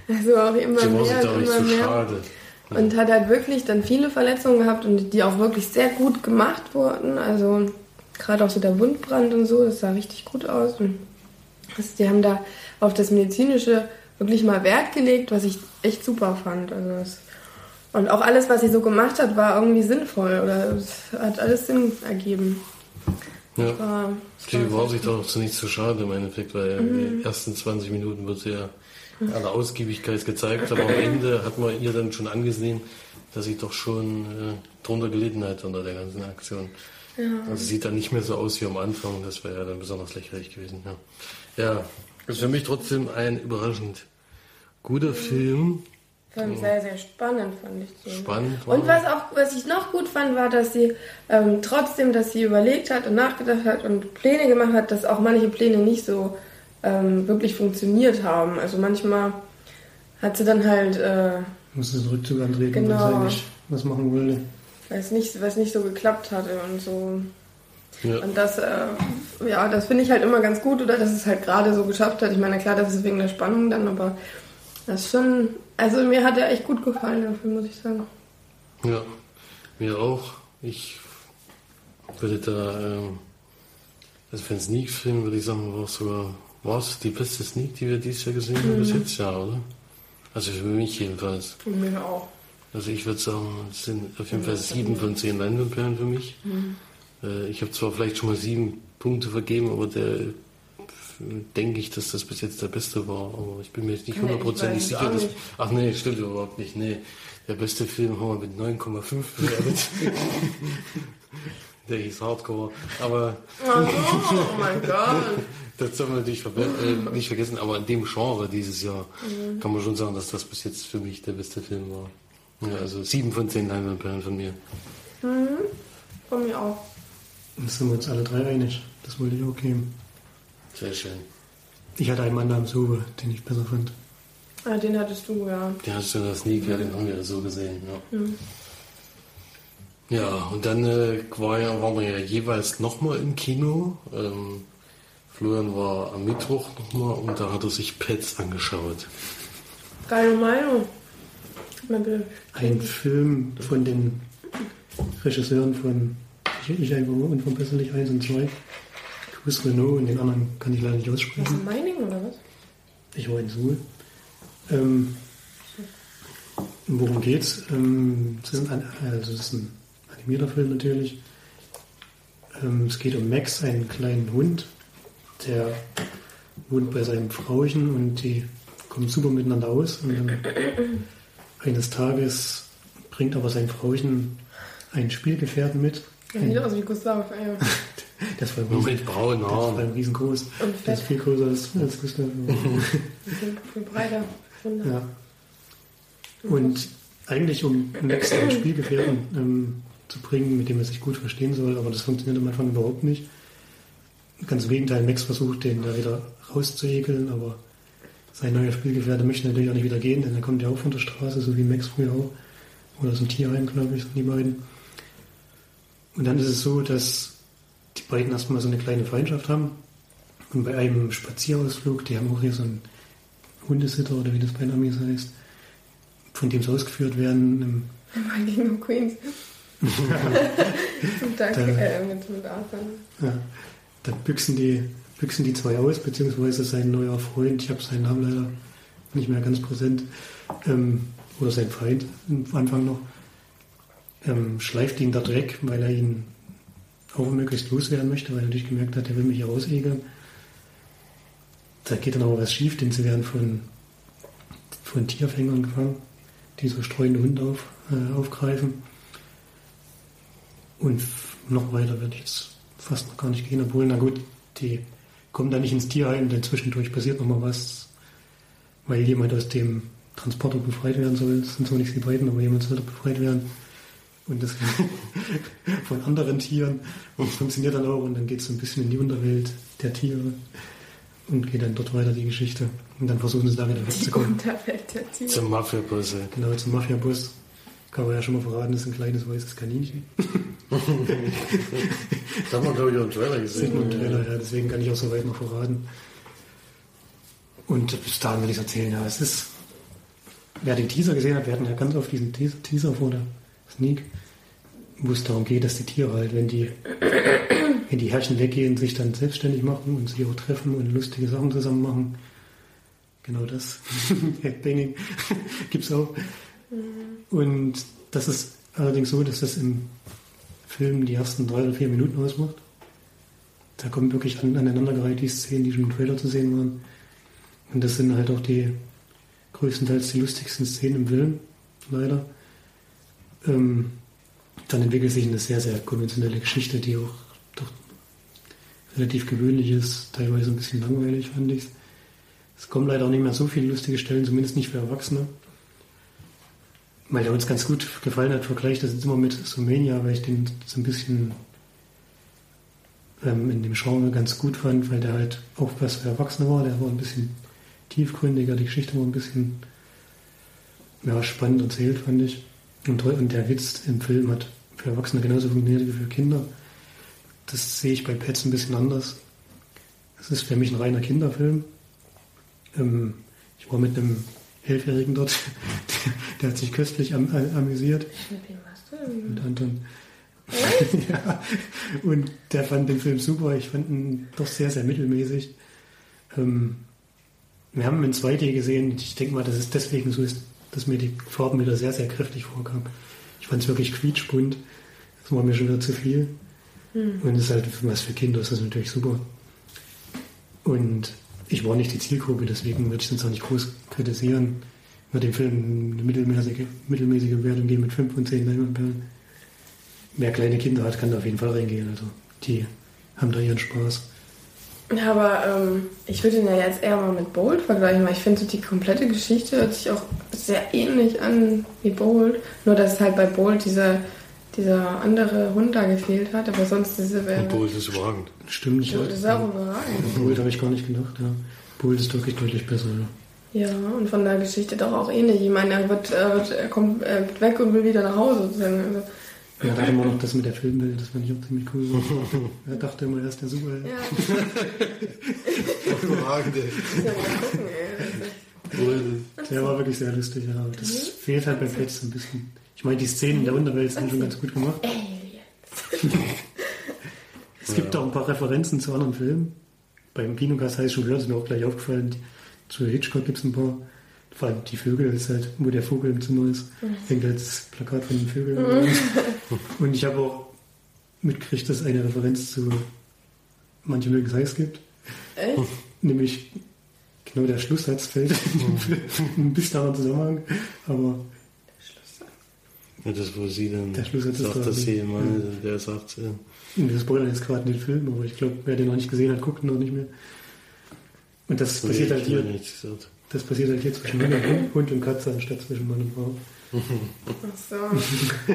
Speaker 3: Also auch immer
Speaker 1: Sie
Speaker 3: mehr und immer
Speaker 1: so
Speaker 3: mehr.
Speaker 1: schade.
Speaker 3: Und hat halt wirklich dann viele Verletzungen gehabt und die auch wirklich sehr gut gemacht wurden. Also gerade auch so der Wundbrand und so, das sah richtig gut aus. Und also die haben da auf das Medizinische wirklich mal Wert gelegt, was ich echt super fand. Also das, und auch alles, was sie so gemacht hat, war irgendwie sinnvoll oder es hat alles Sinn ergeben.
Speaker 1: Ja.
Speaker 3: Das war, das
Speaker 1: Sie war sich doch nicht so schade im Endeffekt, weil
Speaker 3: Mhm.
Speaker 1: die ersten 20 Minuten wird sie ja alle Ausgiebigkeit gezeigt, aber am Ende hat man ihr dann schon angesehen, dass sie doch schon äh, drunter gelitten hat unter der ganzen Aktion. Also sieht dann nicht mehr so aus wie am Anfang, das wäre ja dann besonders lächerlich gewesen. Ja, ja ist für mich trotzdem ein überraschend guter Film.
Speaker 3: Fand sehr, sehr spannend, fand ich. So.
Speaker 1: Spannend.
Speaker 3: Und was auch, was ich noch gut fand, war, dass sie ähm, trotzdem, dass sie überlegt hat und nachgedacht hat und Pläne gemacht hat, dass auch manche Pläne nicht so ähm, wirklich funktioniert haben. Also manchmal hat sie dann halt, äh,
Speaker 2: Musste den Rückzug antreten,
Speaker 3: Genau.
Speaker 2: weil sie eigentlich was machen wollte.
Speaker 3: weil es nicht, weil es nicht so geklappt hatte und so.
Speaker 1: Ja.
Speaker 3: Und das, äh, ja, das finde ich halt immer ganz gut, oder dass es halt gerade so geschafft hat. Ich meine, klar, das ist wegen der Spannung dann, aber das ist schon, also mir hat er echt gut gefallen, der Film, muss ich sagen.
Speaker 1: Ja, mir auch. Ich würde da, ähm, also für einen Sneak-Film würde ich sagen, war es sogar, war es die beste Sneak, die wir dieses Jahr gesehen haben bis jetzt, ja, oder? Also für mich jedenfalls.
Speaker 3: Und mir auch.
Speaker 1: Also ich würde sagen, es sind auf jeden Fall sieben von zehn Leinwandperlen für mich. Äh, ich habe zwar vielleicht schon mal sieben Punkte vergeben, aber der denke ich, dass das bis jetzt der beste war. Aber ich bin mir jetzt nicht hundertprozentig sicher. Dass, ach nee, stimmt überhaupt nicht. Nee, der beste Film haben wir mit 9,5 bewertet. der hieß Hardcore. Aber
Speaker 3: Oh, oh mein Gott.
Speaker 1: das soll man natürlich äh, nicht vergessen. Aber in dem Genre dieses Jahr kann man schon sagen, dass das bis jetzt für mich der beste Film war. Ja, also sieben von zehn Leinwandperlen von mir.
Speaker 3: Von mir auch.
Speaker 2: Da sind wir uns alle drei einig. Das wollte ich auch geben.
Speaker 1: Sehr schön.
Speaker 2: Ich hatte einen Mann namens Uwe, den ich besser fand.
Speaker 3: Ah, den hattest du, ja.
Speaker 1: Den hast du in der Sneak, ja, den haben wir so gesehen. Ja, ja und dann äh, war ja, waren wir ja jeweils nochmal im Kino. Ähm, Florian war am Mittwoch nochmal und da hat er sich Pets angeschaut.
Speaker 3: Deine Meinung?
Speaker 2: Ein Film von den Regisseuren von Ich, ich einfach unverbesserlich 1 und 2. Chris Renault und den anderen kann ich leider nicht
Speaker 3: Was
Speaker 2: aussprechen.
Speaker 3: Meining oder was?
Speaker 2: Ich war in Suhl. Ähm, worum geht's? Ähm, es, ist ein, also es ist ein animierter Film natürlich. Ähm, es geht um Max, einen kleinen Hund, der wohnt bei seinem Frauchen und die kommen super miteinander aus und dann eines Tages bringt aber sein Frauchen einen Spielgefährten mit.
Speaker 3: Ja, sieht aus wie Gustav, ja.
Speaker 2: Das war
Speaker 1: mit braunen
Speaker 2: Das war
Speaker 1: Haaren.
Speaker 2: riesengroß. Das ist viel größer als, als Gustav.
Speaker 3: Viel, viel breiter.
Speaker 2: Ja. Und eigentlich, um Max einen Spielgefährten ähm, zu bringen, mit dem er sich gut verstehen soll, aber das funktioniert am Anfang überhaupt nicht. Ganz im Gegenteil, Max versucht, den da wieder rauszuekeln, aber sein neuer Spielgefährte möchte natürlich auch nicht wieder gehen, denn er kommt ja auch von der Straße, so wie Max früher auch. Oder so ein Tierheim, glaube ich, sind die beiden. Und dann ist es so, dass die beiden erstmal so eine kleine Feindschaft haben. Und bei einem Spazierausflug, die haben auch hier so einen Hundesitter oder wie das bei den Amis heißt, von dem sie ausgeführt werden. ähm,
Speaker 3: Mal gegen Queens. Zum Tag
Speaker 2: Da-
Speaker 3: äh, mit, mit Arthur.
Speaker 2: Ja, da büchsen die, büchsen die zwei aus, beziehungsweise sein neuer Freund, ich habe seinen Namen leider nicht mehr ganz präsent, ähm, oder sein Feind am Anfang noch, ähm, schleift ihn dort weg, weil er ihn auch möglichst loswerden möchte, weil er natürlich gemerkt hat, er will mich hier rausegeln. Da geht dann aber was schief, denn sie werden von, von Tierfängern gefangen, die so streunende Hunde auf, äh, aufgreifen. Und noch weiter werde ich jetzt fast noch gar nicht gehen, obwohl, na gut, die kommen da nicht ins Tierheim, denn zwischendurch passiert noch mal was, weil jemand aus dem Transporter befreit werden soll. Das sind zwar nicht die beiden, aber jemand soll da befreit werden. Und das von anderen Tieren. Und funktioniert dann auch. Und dann geht es so ein bisschen in die Unterwelt der Tiere und geht dann dort weiter die Geschichte. Und dann versuchen sie da wieder
Speaker 3: Die
Speaker 2: wegzukommen.
Speaker 3: Unterwelt der Tiere.
Speaker 1: Zum Mafia-Bosse.
Speaker 2: Genau, zum Mafia-Bus. Kann man ja schon mal verraten, das ist ein kleines weißes Kaninchen.
Speaker 1: Da haben wir, glaube ich, auch einen Trailer gesehen.
Speaker 2: Trailer, ja, deswegen kann ich auch so weit noch verraten. Und bis dahin würde ich erzählen, ja, es ist, wer den Teaser gesehen hat, wir hatten ja ganz oft diesen Teaser, Teaser vor der Sneak, wo es darum geht, dass die Tiere halt, wenn die, wenn die Herrchen weggehen, sich dann selbstständig machen und sich auch treffen und lustige Sachen zusammen machen. Genau das. Headbanging gibt's auch. Und das ist allerdings so, dass das im Film die ersten drei oder vier Minuten ausmacht. Da kommen wirklich an, aneinandergereiht die Szenen, die schon im Trailer zu sehen waren. Und das sind halt auch die größtenteils die lustigsten Szenen im Film, leider. Ähm, dann entwickelt sich eine sehr, sehr konventionelle Geschichte, die auch doch relativ gewöhnlich ist, teilweise ein bisschen langweilig, fand ich. Es kommen leider auch nicht mehr so viele lustige Stellen, zumindest nicht für Erwachsene. Weil der uns ganz gut gefallen hat, vergleicht das jetzt immer mit Sumania, weil ich den so ein bisschen ähm, in dem Genre ganz gut fand, weil der halt auch was für Erwachsene war. Der war ein bisschen tiefgründiger, die Geschichte war ein bisschen ja, spannend erzählt, fand ich. Und, der Witz im Film hat für Erwachsene genauso funktioniert wie für Kinder. Das sehe ich bei Pets ein bisschen anders. Es ist für mich ein reiner Kinderfilm. Ähm, ich war mit einem Elfjährigen dort, der, hat sich köstlich am, am, amüsiert.
Speaker 3: Mit wem warst du?
Speaker 2: Und Anton. ja, und der fand den Film super. Ich fand ihn doch sehr, sehr mittelmäßig. Ähm, wir haben ihn in 2D gesehen. Ich denke mal, dass es deswegen so ist, dass mir die Farben wieder sehr, sehr kräftig vorkamen. Ich fand es wirklich quietschbunt. Das war mir schon wieder zu viel. Und es ist halt was für Kinder, das ist natürlich super. Und ich war nicht die Zielgruppe, deswegen würde ich es jetzt auch nicht groß kritisieren. Ich würde dem Film eine mittelmäßige, mittelmäßige Wertung geben mit 5 von 10 Leinwandperlen. Wer kleine Kinder hat, kann da auf jeden Fall reingehen. Also die haben da ihren Spaß.
Speaker 3: Ja, aber ähm, ich würde ihn ja jetzt eher mal mit Bold vergleichen, weil ich finde, so die komplette Geschichte hört sich auch sehr ähnlich an wie Bold. Nur, dass halt bei Bold dieser, dieser andere Hund da gefehlt hat, aber sonst diese wäre.
Speaker 1: Bolt ist überragend.
Speaker 2: Stimmt nicht.
Speaker 3: Das ist auch überragend.
Speaker 2: Bold habe ich gar nicht gedacht, ja. Bold ist wirklich deutlich besser, ja.
Speaker 3: Ja, und von der Geschichte doch auch ähnlich. Ich meine, er, wird, er, wird, er kommt er wird weg und will wieder nach Hause. Sozusagen. Also,
Speaker 2: Ja, da hatten wir noch das mit der Filmwelt, das fand ich auch ziemlich cool. er dachte immer, er ist der Superheld.
Speaker 3: ja,
Speaker 1: Überragend, ey.
Speaker 3: muss ja.
Speaker 2: Der war wirklich sehr lustig, ja. Das fehlt halt bei Pets ein bisschen. Ich meine, die Szenen in der Unterwelt sind schon ganz gut gemacht.
Speaker 3: Aliens.
Speaker 2: Es gibt auch ein paar Referenzen zu anderen Filmen. Beim Kinocast heißt schon gehört, ist mir auch gleich aufgefallen. Zu Hitchcock gibt es ein paar. Vor allem die Vögel, ist halt, wo der Vogel im Zimmer ist, hängt halt das Plakat von den Vögeln. Und ich habe auch mitgekriegt, dass es eine Referenz zu Manche mögen es heiß gibt.
Speaker 3: Echt?
Speaker 2: Nämlich Genau, der Schlusssatz fällt ein bisschen daran Zusammenhang, aber
Speaker 1: Ja, das, wo sie dann
Speaker 2: Der Schlusssatz ist
Speaker 1: sagt,
Speaker 2: da
Speaker 1: dass sie Mann, der sagt, äh,
Speaker 2: wir spoilern jetzt gerade den Film, aber ich glaube, wer den noch nicht gesehen hat, guckt ihn noch nicht mehr. Und das passiert
Speaker 1: nee,
Speaker 2: halt hier,
Speaker 1: nichts gesagt.
Speaker 2: Das passiert halt hier zwischen Mann und Hund, und Katze anstatt zwischen Mann und Frau.
Speaker 3: Ach so.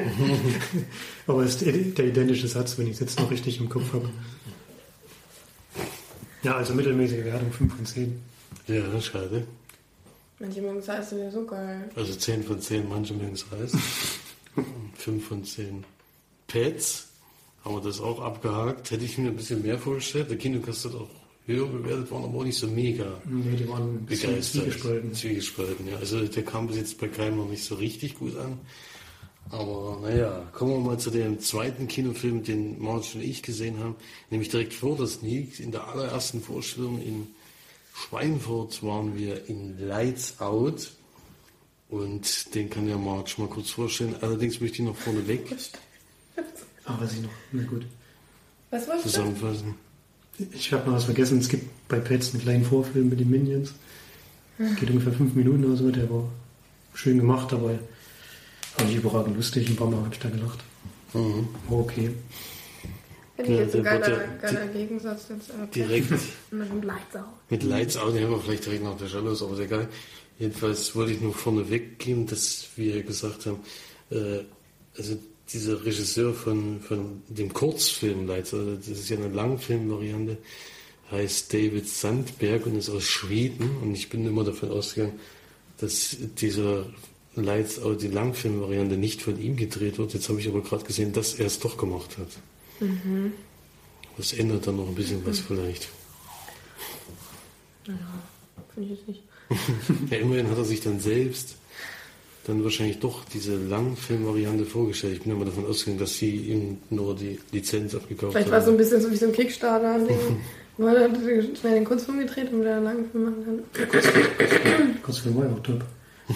Speaker 2: Aber es ist der identische Satz, wenn ich es jetzt noch richtig im Kopf habe. Ja, also mittelmäßige Wertung 5 von 10.
Speaker 1: Ja, schade.
Speaker 3: Manche mögen es heißt ja so geil.
Speaker 1: Also 10 von 10, manche mögen es Reis. 5 von 10 Pets. Haben wir das auch abgehakt. Hätte ich mir ein bisschen mehr vorgestellt. Der Kinocast hat auch höher bewertet, waren aber auch nicht so mega
Speaker 2: Nee, die waren zwiegespalten.
Speaker 1: Zwiegespalten, ja. Also der kam bis jetzt bei keinem noch nicht so richtig gut an. Aber naja, kommen wir mal zu dem zweiten Kinofilm, den Marge und ich gesehen haben. Nämlich direkt vor der Sneak. In der allerersten Vorstellung in Schweinfurt waren wir in Lights Out. Und den kann ja Marge mal kurz vorstellen. Allerdings möchte ich noch vorneweg
Speaker 2: Ah, weiß ich noch. Na gut.
Speaker 3: Was wolltest du?
Speaker 1: zusammenfassen.
Speaker 2: Ich habe noch was vergessen. Es gibt bei Pets einen kleinen Vorfilm mit den Minions. Geht ungefähr fünf Minuten oder so. Der war schön gemacht, aber auch nicht überragend lustig. Ein paar Mal habe ich da gelacht.
Speaker 1: Mhm.
Speaker 2: War okay.
Speaker 3: Hätte ich
Speaker 1: Ja,
Speaker 3: jetzt ein
Speaker 1: der wird
Speaker 3: geiler,
Speaker 1: ja
Speaker 3: geiler Gegensatz jetzt. äh,
Speaker 1: Direkt
Speaker 3: Mit dem Leitsau.
Speaker 1: Mit Lights Out, den haben wir vielleicht direkt nach der Show los, aber egal. Jedenfalls wollte ich nur vorne weggehen, dass wir gesagt haben, äh, also dieser Regisseur von, von dem Kurzfilm Lights Out, das ist ja eine Langfilmvariante, heißt David Sandberg und ist aus Schweden und ich bin immer davon ausgegangen, dass dieser Lights Out, die Langfilmvariante, nicht von ihm gedreht wird. Jetzt habe ich aber gerade gesehen, dass er es doch gemacht hat. Das ändert dann noch ein bisschen was vielleicht.
Speaker 3: Finde ich jetzt nicht.
Speaker 1: Ja, immerhin hat er sich dann selbst dann wahrscheinlich doch diese Langfilmvariante vorgestellt. Ich bin immer davon ausgegangen, dass sie ihm nur die Lizenz abgekauft
Speaker 3: Vielleicht war es so ein
Speaker 1: haben.
Speaker 3: bisschen so wie so ein Kickstarter-Ding. Wo er schnell den Kurzfilm gedreht und wieder einen langen Film machen kann.
Speaker 2: Kurzfilm war ja auch top.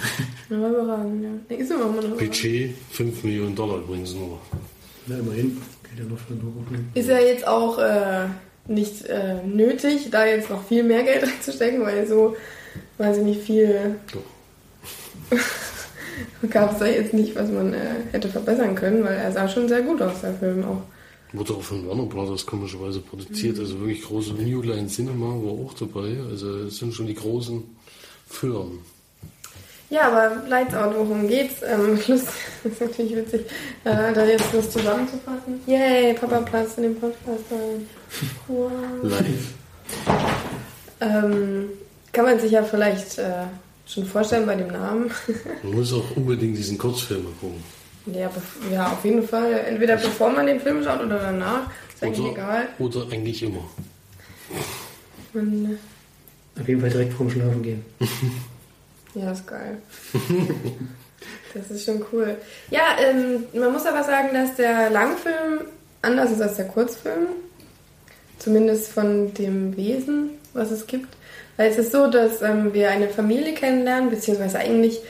Speaker 3: Ja, war überragend, ja. Ist immer noch
Speaker 1: Budget 5 Millionen Dollar übrigens nur.
Speaker 2: Na, immerhin. Geht ja noch für einen.
Speaker 3: Ist ja jetzt auch äh, nicht äh, nötig, da jetzt noch viel mehr Geld reinzustecken, weil so, weiß ich nicht, viel gab es da jetzt nicht, was man äh, hätte verbessern können, weil er sah schon sehr gut aus, der Film auch.
Speaker 1: Wurde auch von Warner Brothers komischerweise produziert. Also wirklich große New Line Cinema war auch dabei. Also es sind schon die großen Firmen.
Speaker 3: Ja, aber Lights Out, worum geht's? Ähm, Schluss, das ist natürlich witzig, äh, da jetzt das zusammenzufassen. Yay, Papa Platz in dem Podcast. Wow.
Speaker 1: Live.
Speaker 3: Ähm, kann man sich ja vielleicht äh, schon vorstellen bei dem Namen.
Speaker 1: Man muss auch unbedingt diesen Kurzfilm gucken.
Speaker 3: ja, ja, auf jeden Fall. Entweder bevor man den Film schaut oder danach. Ist eigentlich
Speaker 1: Oder,
Speaker 3: egal.
Speaker 1: oder eigentlich immer.
Speaker 3: Man,
Speaker 2: Auf jeden Fall direkt vorm Schlafen gehen.
Speaker 3: ja, ist geil. das ist schon cool. Ja, ähm, man muss aber sagen, dass der Langfilm anders ist als der Kurzfilm. Zumindest von dem Wesen, was es gibt. Weil es ist so, dass ähm, wir eine Familie kennenlernen, beziehungsweise eigentlich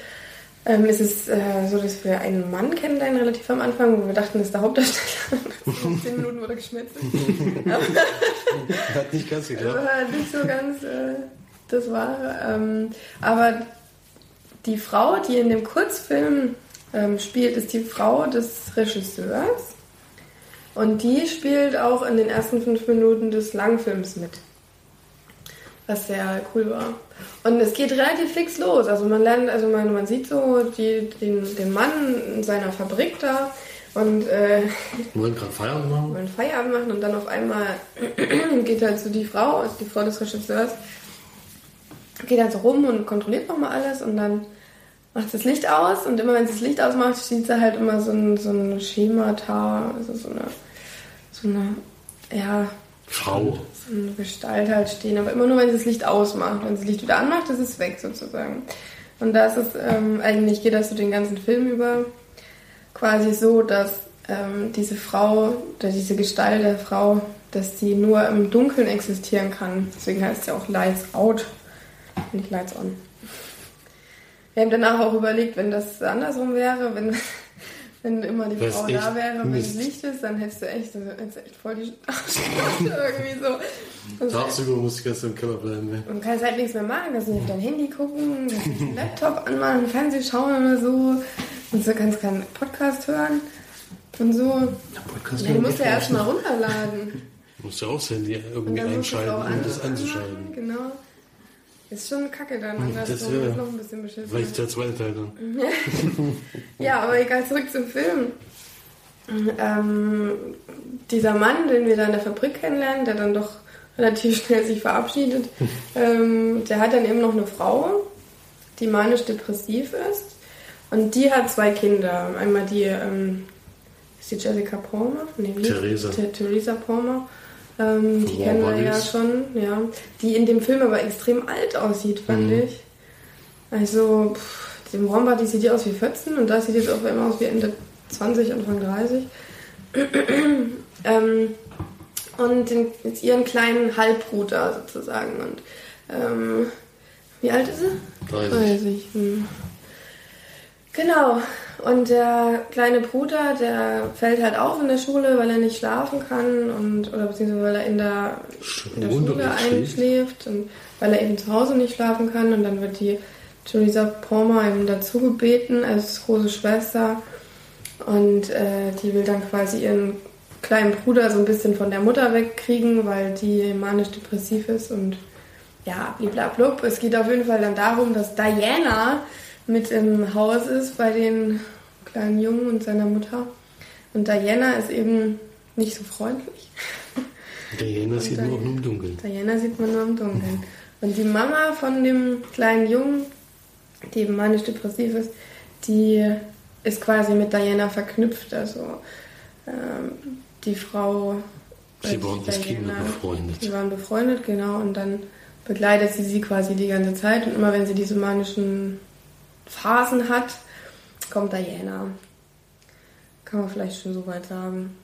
Speaker 3: ähm, ist es äh, so, dass wir einen Mann kennenlernen, relativ am Anfang, wo wir dachten, das ist der Hauptdarsteller. 10 Minuten wurde geschmetzelt.
Speaker 1: Hat nicht ganz
Speaker 3: Das
Speaker 1: geklappt.
Speaker 3: war nicht so ganz äh, das Wahre. Ähm, aber die Frau, die in dem Kurzfilm ähm, spielt, ist die Frau des Regisseurs. Und die spielt auch in den ersten fünf Minuten des Langfilms mit. Was sehr cool war. Und es geht relativ fix los. Also man lernt, also man, man sieht so die, den, den Mann in seiner Fabrik da und äh,
Speaker 1: wollen gerade Feierabend machen.
Speaker 3: wollen Feierabend machen und dann auf einmal geht halt so die Frau, also die Frau des Regisseurs, geht halt so rum und kontrolliert nochmal alles und dann macht sie das Licht aus und immer wenn sie das Licht ausmacht, sieht sie halt immer so ein, so ein Schemata, also so eine, so eine, ja,
Speaker 1: Frau.
Speaker 3: Eine Gestalt halt stehen, aber immer nur, wenn sie das Licht ausmacht. Wenn sie das Licht wieder anmacht, ist es weg sozusagen. Und das ist, ähm, eigentlich geht das so den ganzen Film über quasi so, dass ähm, diese Frau, diese Gestalt der Frau, dass sie nur im Dunkeln existieren kann. Deswegen heißt es ja auch Lights Out, nicht Lights On. Wir haben danach auch überlegt, wenn das andersrum wäre, wenn, wenn immer die Frau da wäre, wenn das Licht ist, dann hättest du echt, hättest du echt voll die Arschkarte irgendwie so. Und,
Speaker 1: Tagsüber musste ich ganz im Keller bleiben. Ja.
Speaker 3: und kannst halt nichts mehr machen, kannst nicht auf dein Handy gucken, kannst nicht den Laptop anmachen, Fernsehen schauen oder so. Und so kannst keinen Podcast hören und so.
Speaker 2: Ja, Podcast
Speaker 3: Ja, du musst ja erstmal
Speaker 2: noch.
Speaker 1: Du
Speaker 3: runterladen.
Speaker 1: musst ja auch das Handy irgendwie
Speaker 3: dann musst du es
Speaker 1: einschalten, um das anzuschalten.
Speaker 3: Genau. Ist schon kacke dann.
Speaker 1: Hm,
Speaker 3: Das,
Speaker 1: das
Speaker 3: ist noch ein bisschen beschissen.
Speaker 1: Vielleicht der zweite Teil dann.
Speaker 3: Ja, aber egal, zurück zum Film. Ähm, dieser Mann, den wir da in der Fabrik kennenlernen, der dann doch relativ schnell sich verabschiedet, ähm, der hat dann eben noch eine Frau, die manisch-depressiv ist. Und die hat zwei Kinder. Einmal die, ähm, ist die Jessica Palmer? Nee?
Speaker 1: Theresa.
Speaker 3: The Theresa Palmer. Ähm, die kennen wir ja schon, ja. Die in dem Film aber extrem alt aussieht, fand
Speaker 1: Mhm.
Speaker 3: ich. Also, pff, dem Warm Body sieht die aus wie 14 und da sieht die jetzt auf einmal aus wie Ende 20, Anfang 30. ähm, und den, jetzt ihren kleinen Halbbruder sozusagen. Und ähm, wie alt ist sie?
Speaker 1: 30.
Speaker 3: 30. Hm. Genau. Und der kleine Bruder, der fällt halt auf in der Schule, weil er nicht schlafen kann und oder beziehungsweise weil er in der, in der Schule einschläft und weil er eben zu Hause nicht schlafen kann und dann wird die Theresa Palmer eben dazu gebeten als große Schwester und äh, die will dann quasi ihren kleinen Bruder so ein bisschen von der Mutter wegkriegen, weil die manisch-depressiv ist und ja, bliblablub. Es geht auf jeden Fall dann darum, dass Diana mit im Haus ist bei den kleinen Jungen und seiner Mutter. Und Diana ist eben nicht so freundlich.
Speaker 1: Jena sieht nur auch nur im Dunkeln.
Speaker 3: Diana sieht man nur im Dunkeln. Und die Mama von dem kleinen Jungen, die eben manisch-depressiv ist, die ist quasi mit Diana verknüpft. Also ähm, die Frau.
Speaker 1: Sie
Speaker 3: äh,
Speaker 1: waren
Speaker 3: die
Speaker 1: als Kinder
Speaker 3: Diana-
Speaker 1: befreundet.
Speaker 3: Die waren befreundet, genau. Und dann begleitet sie sie quasi die ganze Zeit. Und immer wenn sie diese manischen Phasen hat, kommt Diana. Kann man vielleicht schon so weit sagen.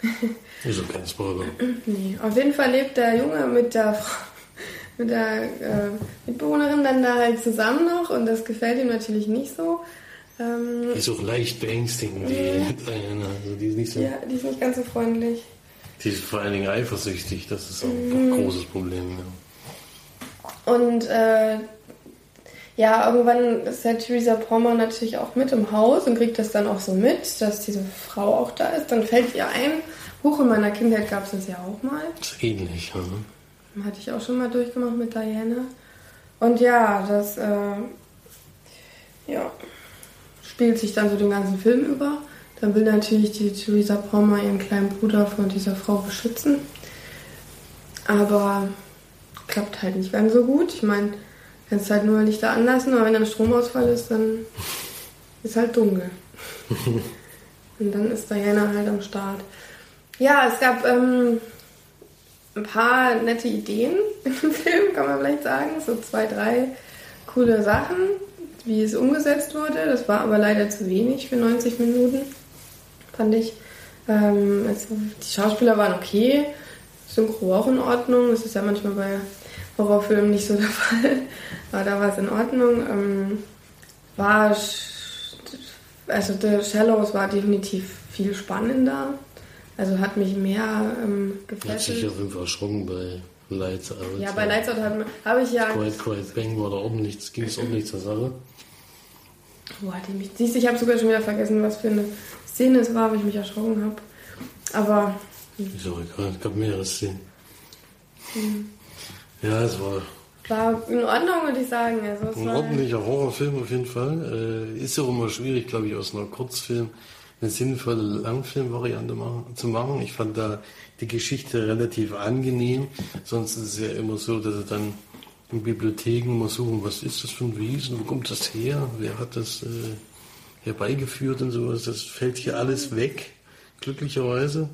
Speaker 1: Ist auch kein Spoiler.
Speaker 3: Nee, auf jeden Fall lebt der Junge mit der, Frau- mit der äh, Mitbewohnerin dann da halt zusammen noch und das gefällt ihm natürlich nicht so. Ähm,
Speaker 1: ist auch leicht beängstigend, die Diana. Also die ist nicht so.
Speaker 3: ja, die ist nicht ganz so freundlich.
Speaker 1: Die ist vor allen Dingen eifersüchtig, das ist auch
Speaker 3: Mhm.
Speaker 1: ein großes Problem. Ja.
Speaker 3: Und äh, ja, irgendwann ist der Theresa Palmer natürlich auch mit im Haus und kriegt das dann auch so mit, dass diese Frau auch da ist. Dann fällt ihr ein, hoch in meiner Kindheit gab es das ja auch mal.
Speaker 1: Ist ähnlich. Ja.
Speaker 3: Hatte ich auch schon mal durchgemacht mit Diana. Und ja, das äh, ja, spielt sich dann so den ganzen Film über. Dann will natürlich die Theresa Palmer ihren kleinen Bruder von dieser Frau beschützen. Aber klappt halt nicht ganz so gut. Ich meine, kannst halt nur Lichter anlassen, aber wenn dann Stromausfall ist, dann ist halt dunkel. Und dann ist Diana halt am Start. Ja, es gab ähm, ein paar nette Ideen im Film, kann man vielleicht sagen. So zwei, drei coole Sachen, wie es umgesetzt wurde. Das war aber leider zu wenig für 90 Minuten, fand ich. Ähm, also die Schauspieler waren okay, Synchro auch in Ordnung. Das ist ja manchmal bei Horrorfilmen nicht so der Fall. Aber da war es in Ordnung. Ähm, war, also The Shallows war definitiv viel spannender. Also hat mich mehr ähm,
Speaker 1: Man hat sich
Speaker 3: gefesselt.
Speaker 1: auf jeden Fall erschrocken bei Lights Out.
Speaker 3: Ja, bei Lights Out habe hab ich ja.
Speaker 1: Quiet, Quiet Bang war da ordentlich, es ging es ordentlich zur Sache.
Speaker 3: Wo hatte ich mich. Siehst du, ich habe sogar schon wieder vergessen, was für eine Szene es war, wo ich mich erschrocken habe. Aber
Speaker 1: Ist auch egal, es gab mehrere Szenen.
Speaker 3: Mhm.
Speaker 1: Ja, es war
Speaker 3: war in Ordnung, würde ich sagen. Also es
Speaker 1: ein ordentlicher Horrorfilm auf jeden Fall. Äh, ist ja auch immer schwierig, glaube ich, aus einer Kurzfilm eine sinnvolle Langfilmvariante zu machen. Ich fand da die Geschichte relativ angenehm. Sonst ist es ja immer so, dass sie dann in Bibliotheken mal suchen, was ist das für ein Wesen, wo kommt das her, wer hat das äh, herbeigeführt und sowas. Das fällt hier alles weg, glücklicherweise.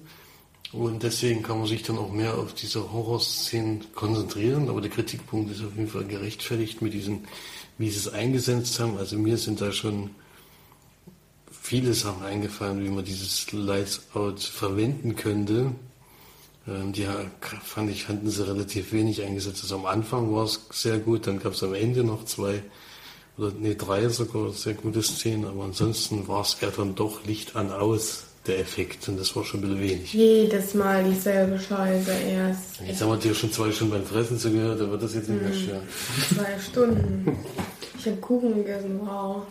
Speaker 1: Und deswegen kann man sich dann auch mehr auf diese Horrorszenen konzentrieren. Aber der Kritikpunkt ist auf jeden Fall gerechtfertigt mit diesen, wie sie es eingesetzt haben. Also mir sind da schon viele Sachen eingefallen, wie man dieses Lights Out verwenden könnte. Ähm, die fand ich, hatten sie relativ wenig eingesetzt. Also am Anfang war es sehr gut, dann gab es am Ende noch zwei oder nee, drei sogar sehr gute Szenen, aber ansonsten war es eher dann doch Licht an aus, der Effekt, und das war schon ein bisschen wenig.
Speaker 3: Jedes Mal dieselbe Scheiße erst.
Speaker 1: Jetzt haben wir dir schon zwei Stunden beim Fressen zugehört, da wird das jetzt nicht mehr schwer.
Speaker 3: Zwei Stunden. Ich habe Kuchen gegessen, wow.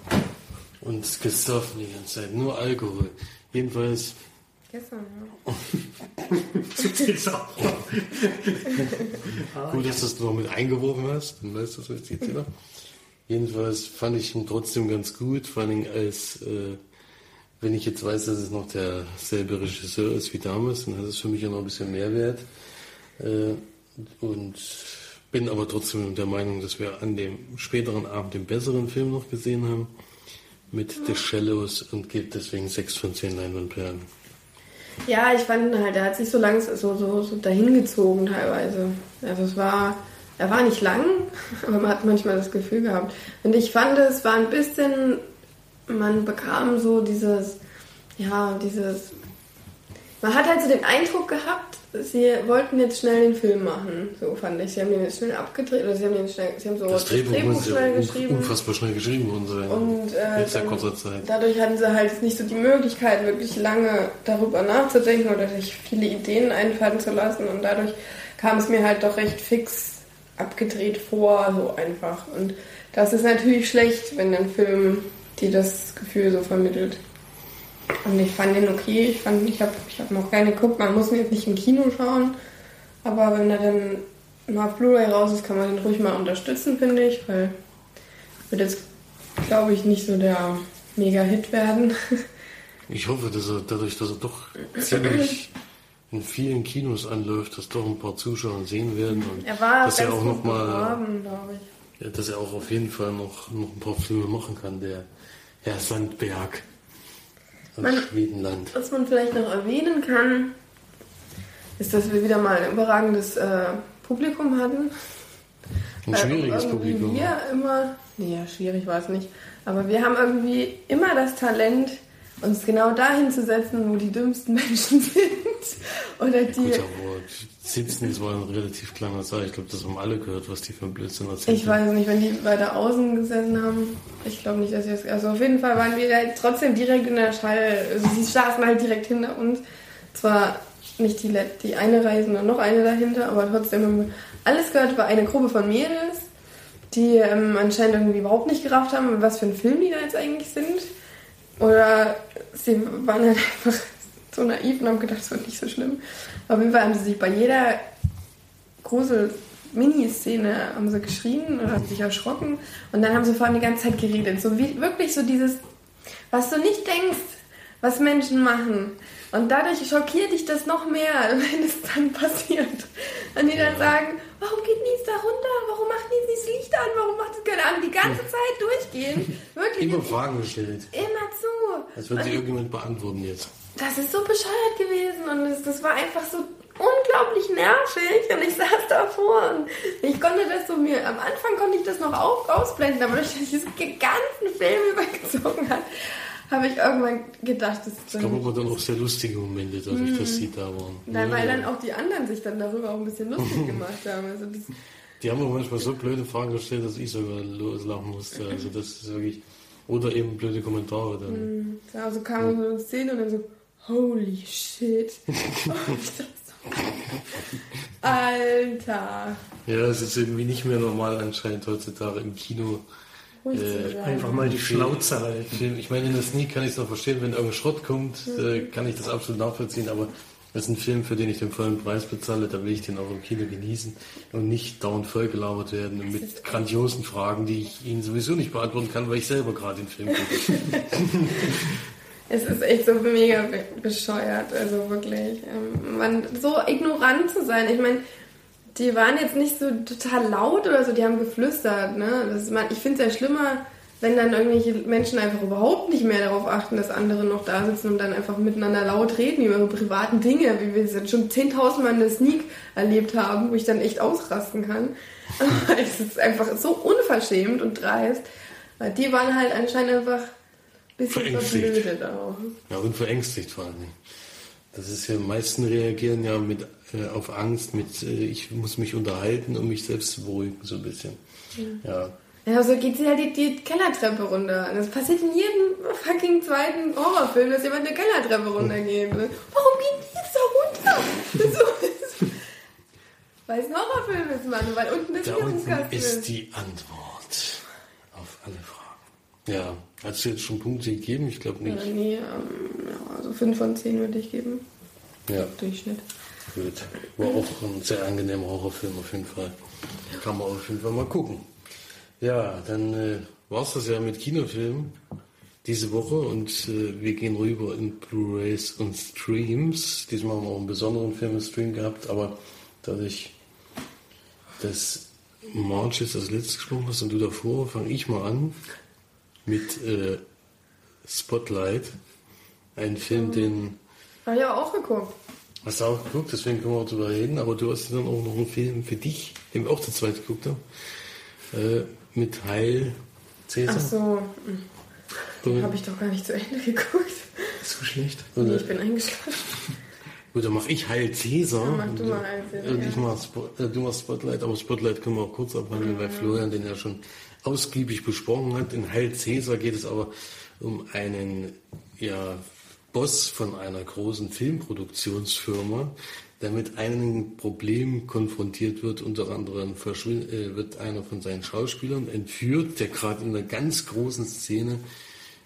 Speaker 1: Und gesoffen die ganze Zeit, nur Alkohol. Jedenfalls,
Speaker 3: Gestern, ja.
Speaker 1: gut, dass du das noch mit eingeworfen hast, dann weißt du das jetzt wieder. Jedenfalls fand ich ihn trotzdem ganz gut, vor allem als, äh, wenn ich jetzt weiß, dass es noch derselbe Regisseur ist wie damals, dann hat es für mich ja noch ein bisschen Mehrwert. Äh, und bin aber trotzdem der Meinung, dass wir an dem späteren Abend den besseren Film noch gesehen haben mit The Shallows und gebe deswegen 6 von 10 Leinwandperlen.
Speaker 3: Ja, ich fand halt, er hat sich so langsam so, so, so dahingezogen teilweise. Also es war, er war nicht lang, aber man hat manchmal das Gefühl gehabt. Und ich fand, es war ein bisschen, man bekam so dieses, ja, dieses, man hat halt so den Eindruck gehabt, sie wollten jetzt schnell den Film machen. So fand ich. Sie haben den jetzt schnell abgedreht, oder sie haben den schnell, sie haben so
Speaker 1: Das Drehbuch, ja
Speaker 3: schnell geschrieben.
Speaker 1: unfassbar schnell geschrieben worden sein.
Speaker 3: Und äh,
Speaker 1: in sehr kurzer Zeit.
Speaker 3: dadurch hatten sie halt nicht so die Möglichkeit, wirklich lange darüber nachzudenken oder sich viele Ideen einfallen zu lassen. Und dadurch kam es mir halt doch recht fix abgedreht vor, so einfach. Und das ist natürlich schlecht, wenn ein Film dir das Gefühl so vermittelt. Und ich fand den okay. Ich fand, ich habe ich hab noch gerne geguckt. Man muss ihn jetzt nicht im Kino schauen. Aber wenn er dann mal auf Blu-ray raus ist, kann man den ruhig mal unterstützen, finde ich. Weil wird jetzt, glaube ich, nicht so der Mega-Hit werden.
Speaker 1: Ich hoffe, dass er dadurch, dass er doch ziemlich in vielen Kinos anläuft, dass doch ein paar Zuschauer sehen werden und
Speaker 3: Er war
Speaker 1: dass er auch noch mal,
Speaker 3: beworben, glaube ich.
Speaker 1: ja, dass er auch auf jeden Fall noch, noch ein paar Filme machen kann, der Herr Sandberg aus
Speaker 3: Man-
Speaker 1: Schwedenland.
Speaker 3: Was man vielleicht noch erwähnen kann, ist, dass wir wieder mal ein überragendes äh, Publikum hatten.
Speaker 1: Ein schwieriges Publikum.
Speaker 3: Wir immer, nee, ja, schwierig war es nicht, aber wir haben irgendwie immer das Talent, uns genau dahin zu setzen, wo die dümmsten Menschen sind. Oder die.
Speaker 1: Gut, aber sitzen, das war ein relativ kleiner Saal. Ich glaube, das haben alle gehört, was die für ein Blödsinn erzählt
Speaker 3: Ich weiß nicht, wenn die weiter außen gesessen haben. Ich glaube nicht, dass sie das. Also auf jeden Fall waren wir halt trotzdem direkt in der Schall. Also sie saßen halt direkt hinter uns. Zwar nicht die, die eine Reihe, sondern noch eine dahinter, aber trotzdem haben wir alles gehört. War eine Gruppe von Mädels, die ähm, anscheinend irgendwie überhaupt nicht gerafft haben, was für ein Film die da jetzt eigentlich sind. Oder sie waren halt einfach so naiv und haben gedacht, es wird nicht so schlimm. Auf jeden Fall haben sie sich bei jeder Grusel-Mini-Szene haben sie geschrien oder haben sich erschrocken und dann haben sie vor allem die ganze Zeit geredet. So wie wirklich so dieses, was du nicht denkst, was Menschen machen. Und dadurch schockiert dich das noch mehr, wenn es dann passiert. Und die dann sagen, warum geht nichts da runter? Warum macht nichts das Licht an? Warum macht es keine Ahnung? Die ganze Zeit durchgehen. Wirklich.
Speaker 1: Immer Fragen gestellt.
Speaker 3: Immer zu.
Speaker 1: Als würde sie irgendjemand beantworten jetzt.
Speaker 3: das ist so bescheuert gewesen und es, das war einfach so unglaublich nervig und ich saß davor und ich konnte das so mir, am Anfang konnte ich das noch auf, ausblenden, aber durch dass ich diesen ganzen Film übergezogen hat, habe ich irgendwann gedacht, das ist
Speaker 1: Es gab aber dann auch sehr lustige Momente, dadurch, dass sie da waren.
Speaker 3: Nein,
Speaker 1: Ja,
Speaker 3: weil
Speaker 1: ja.
Speaker 3: dann auch die anderen sich dann darüber auch ein bisschen lustig gemacht haben. Also das,
Speaker 1: Die haben auch manchmal so blöde Fragen gestellt, dass ich sogar loslachen musste. Also das ist wirklich. Oder eben blöde Kommentare dann.
Speaker 3: also kam so eine Szene und dann so, holy shit. So, Alter.
Speaker 1: Ja, es ist irgendwie nicht mehr normal anscheinend heutzutage im Kino.
Speaker 3: Ruhig
Speaker 1: Äh,
Speaker 3: zu sein.
Speaker 2: Einfach mal die Schnauze halten.
Speaker 1: Ich meine, in der Sneak kann ich es noch verstehen, wenn irgendein Schrott kommt, äh, kann ich das absolut nachvollziehen, aber das ist ein Film, für den ich den vollen Preis bezahle, da will ich den auch im Kino genießen und nicht dauernd vollgelabert werden und mit grandiosen Fragen, die ich Ihnen sowieso nicht beantworten kann, weil ich selber gerade den Film gucke.
Speaker 3: Es ist echt so mega be- bescheuert, also wirklich. Ähm, man, so ignorant zu sein. Ich meine, die waren jetzt nicht so total laut oder so, die haben geflüstert. Ne? Das ist, man, ich finde es ja schlimmer, wenn dann irgendwelche Menschen einfach überhaupt nicht mehr darauf achten, dass andere noch da sitzen und dann einfach miteinander laut reden über ihre privaten Dinge, wie wir es jetzt schon 10.000 Mal in der Sneak erlebt haben, wo ich dann echt ausrasten kann. Aber es ist einfach so unverschämt und dreist. Die waren halt anscheinend einfach ein bisschen verblödet auch.
Speaker 1: Ja, und verängstigt vor allem. Das ist ja, meisten reagieren ja mit, äh, auf Angst, mit, äh, ich muss mich unterhalten, um mich selbst zu beruhigen, so ein bisschen. Ja.
Speaker 3: Ja, so geht sie halt die, die Kellertreppe runter. Und das passiert in jedem fucking zweiten Horrorfilm, dass jemand eine Kellertreppe runtergeht. Warum geht die jetzt da runter? Ist so, weil es ein Horrorfilm ist, Mann. Weil unten der
Speaker 1: Da unten ist
Speaker 3: ist.
Speaker 1: die Antwort auf alle Fragen. Ja, hast du jetzt schon Punkte gegeben? Ich glaube
Speaker 3: Ja,
Speaker 1: nicht.
Speaker 3: nee, ähm, ja, also 5 von 10 würde ich geben.
Speaker 1: Ja,
Speaker 3: Durchschnitt.
Speaker 1: gut. War auch ein sehr angenehmer Horrorfilm auf jeden Fall. Kann man auf jeden Fall mal gucken. Ja, dann äh, war es das ja mit Kinofilmen diese Woche und äh, wir gehen rüber in Blu-rays und Streams. Diesmal haben wir auch einen besonderen Film im Stream gehabt, aber dadurch, dass March jetzt als letztes gesprochen hast und du davor, fange ich mal an mit äh, Spotlight. Ein Film, den
Speaker 3: Habe ich aber auch geguckt.
Speaker 1: Hast du auch geguckt, deswegen können wir auch drüber reden, aber du hast dann auch noch einen Film für dich, den wir auch zu zweit geguckt haben, äh, mit Heil Cäsar.
Speaker 3: Ach so,
Speaker 1: Und-
Speaker 3: habe ich doch gar nicht zu Ende geguckt.
Speaker 2: So schlecht.
Speaker 1: und,
Speaker 3: Nee,
Speaker 1: äh,
Speaker 3: ich bin eingeschlafen.
Speaker 1: Gut, dann mach ich Heil Cäsar.
Speaker 3: Ja, mach du mal Heil Cäsar,
Speaker 1: Und ich mach Spo äh, du machst Spotlight, aber Spotlight können wir auch kurz abhandeln, weil Florian den ja schon ausgiebig besprochen hat. In Heil Cäsar geht es aber um einen ja, Boss von einer großen Filmproduktionsfirma, der mit einigen Problemen konfrontiert wird. Unter anderem äh, wird einer von seinen Schauspielern entführt, der gerade in einer ganz großen Szene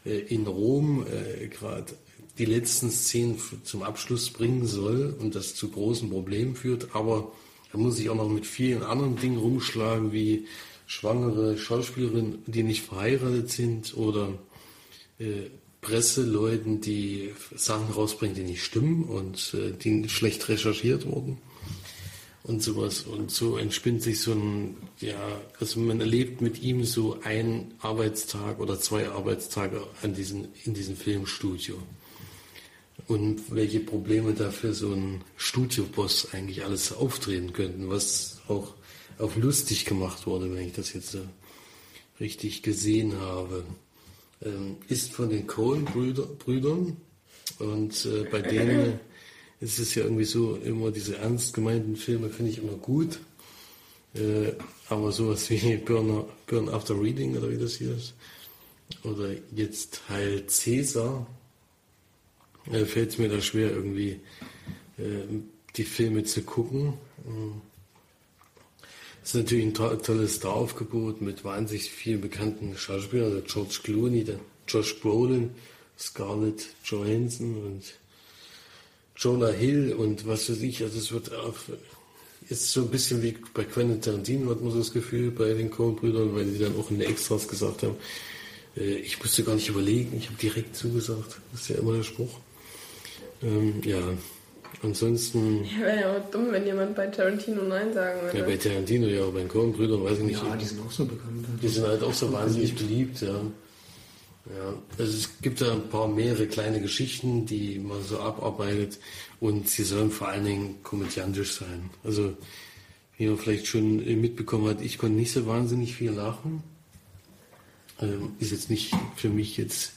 Speaker 1: äh, in Rom äh, gerade die letzten Szenen zum Abschluss bringen soll und das zu großen Problemen führt, aber er muss sich auch noch mit vielen anderen Dingen rumschlagen, wie schwangere Schauspielerinnen, die nicht verheiratet sind oder äh, Presseleuten, die Sachen rausbringen, die nicht stimmen und äh, die schlecht recherchiert wurden und sowas. Und so entspinnt sich so ein, ja, also man erlebt mit ihm so einen Arbeitstag oder zwei Arbeitstage an diesen, in diesem Filmstudio. Und welche Probleme da für so ein Studioboss eigentlich alles auftreten könnten, was auch auf lustig gemacht wurde, wenn ich das jetzt so richtig gesehen habe. Ähm, ist von den Coen-Brüdern und äh, bei denen ist es ja irgendwie so, immer diese ernst gemeinten Filme finde ich immer gut. Äh, aber sowas wie Burn, Burn After Reading oder wie das hier ist, oder jetzt Heil Cäsar, äh, fällt es mir da schwer, irgendwie äh, die Filme zu gucken. Ähm, Es ist natürlich ein to tolles Staraufgebot mit wahnsinnig vielen bekannten Schauspielern, der George Clooney, der Josh Brolin, Scarlett Johansson und Jonah Hill und was weiß ich. Also es wird auf, ist so ein bisschen wie bei Quentin Tarantino, hat man so das Gefühl, bei den Coen-Brüdern, weil die dann auch in den Extras gesagt haben, äh, ich musste gar nicht überlegen, ich habe direkt zugesagt. Das ist ja immer der Spruch. Ähm, ja, ansonsten,
Speaker 3: Wäre ja auch dumm, wenn jemand bei Tarantino Nein sagen würde.
Speaker 1: ja, bei Tarantino, ja, bei den Coen-Brüdern weiß ich nicht.
Speaker 2: Ja, die sind auch so bekannt.
Speaker 1: Die sind halt auch so wahnsinnig beliebt, ja. Ja, also es gibt da ein paar mehrere kleine Geschichten, die man so abarbeitet und sie sollen vor allen Dingen komödiantisch sein. Also, wie man vielleicht schon mitbekommen hat, ich konnte nicht so wahnsinnig viel lachen. Ähm, ist jetzt nicht für mich jetzt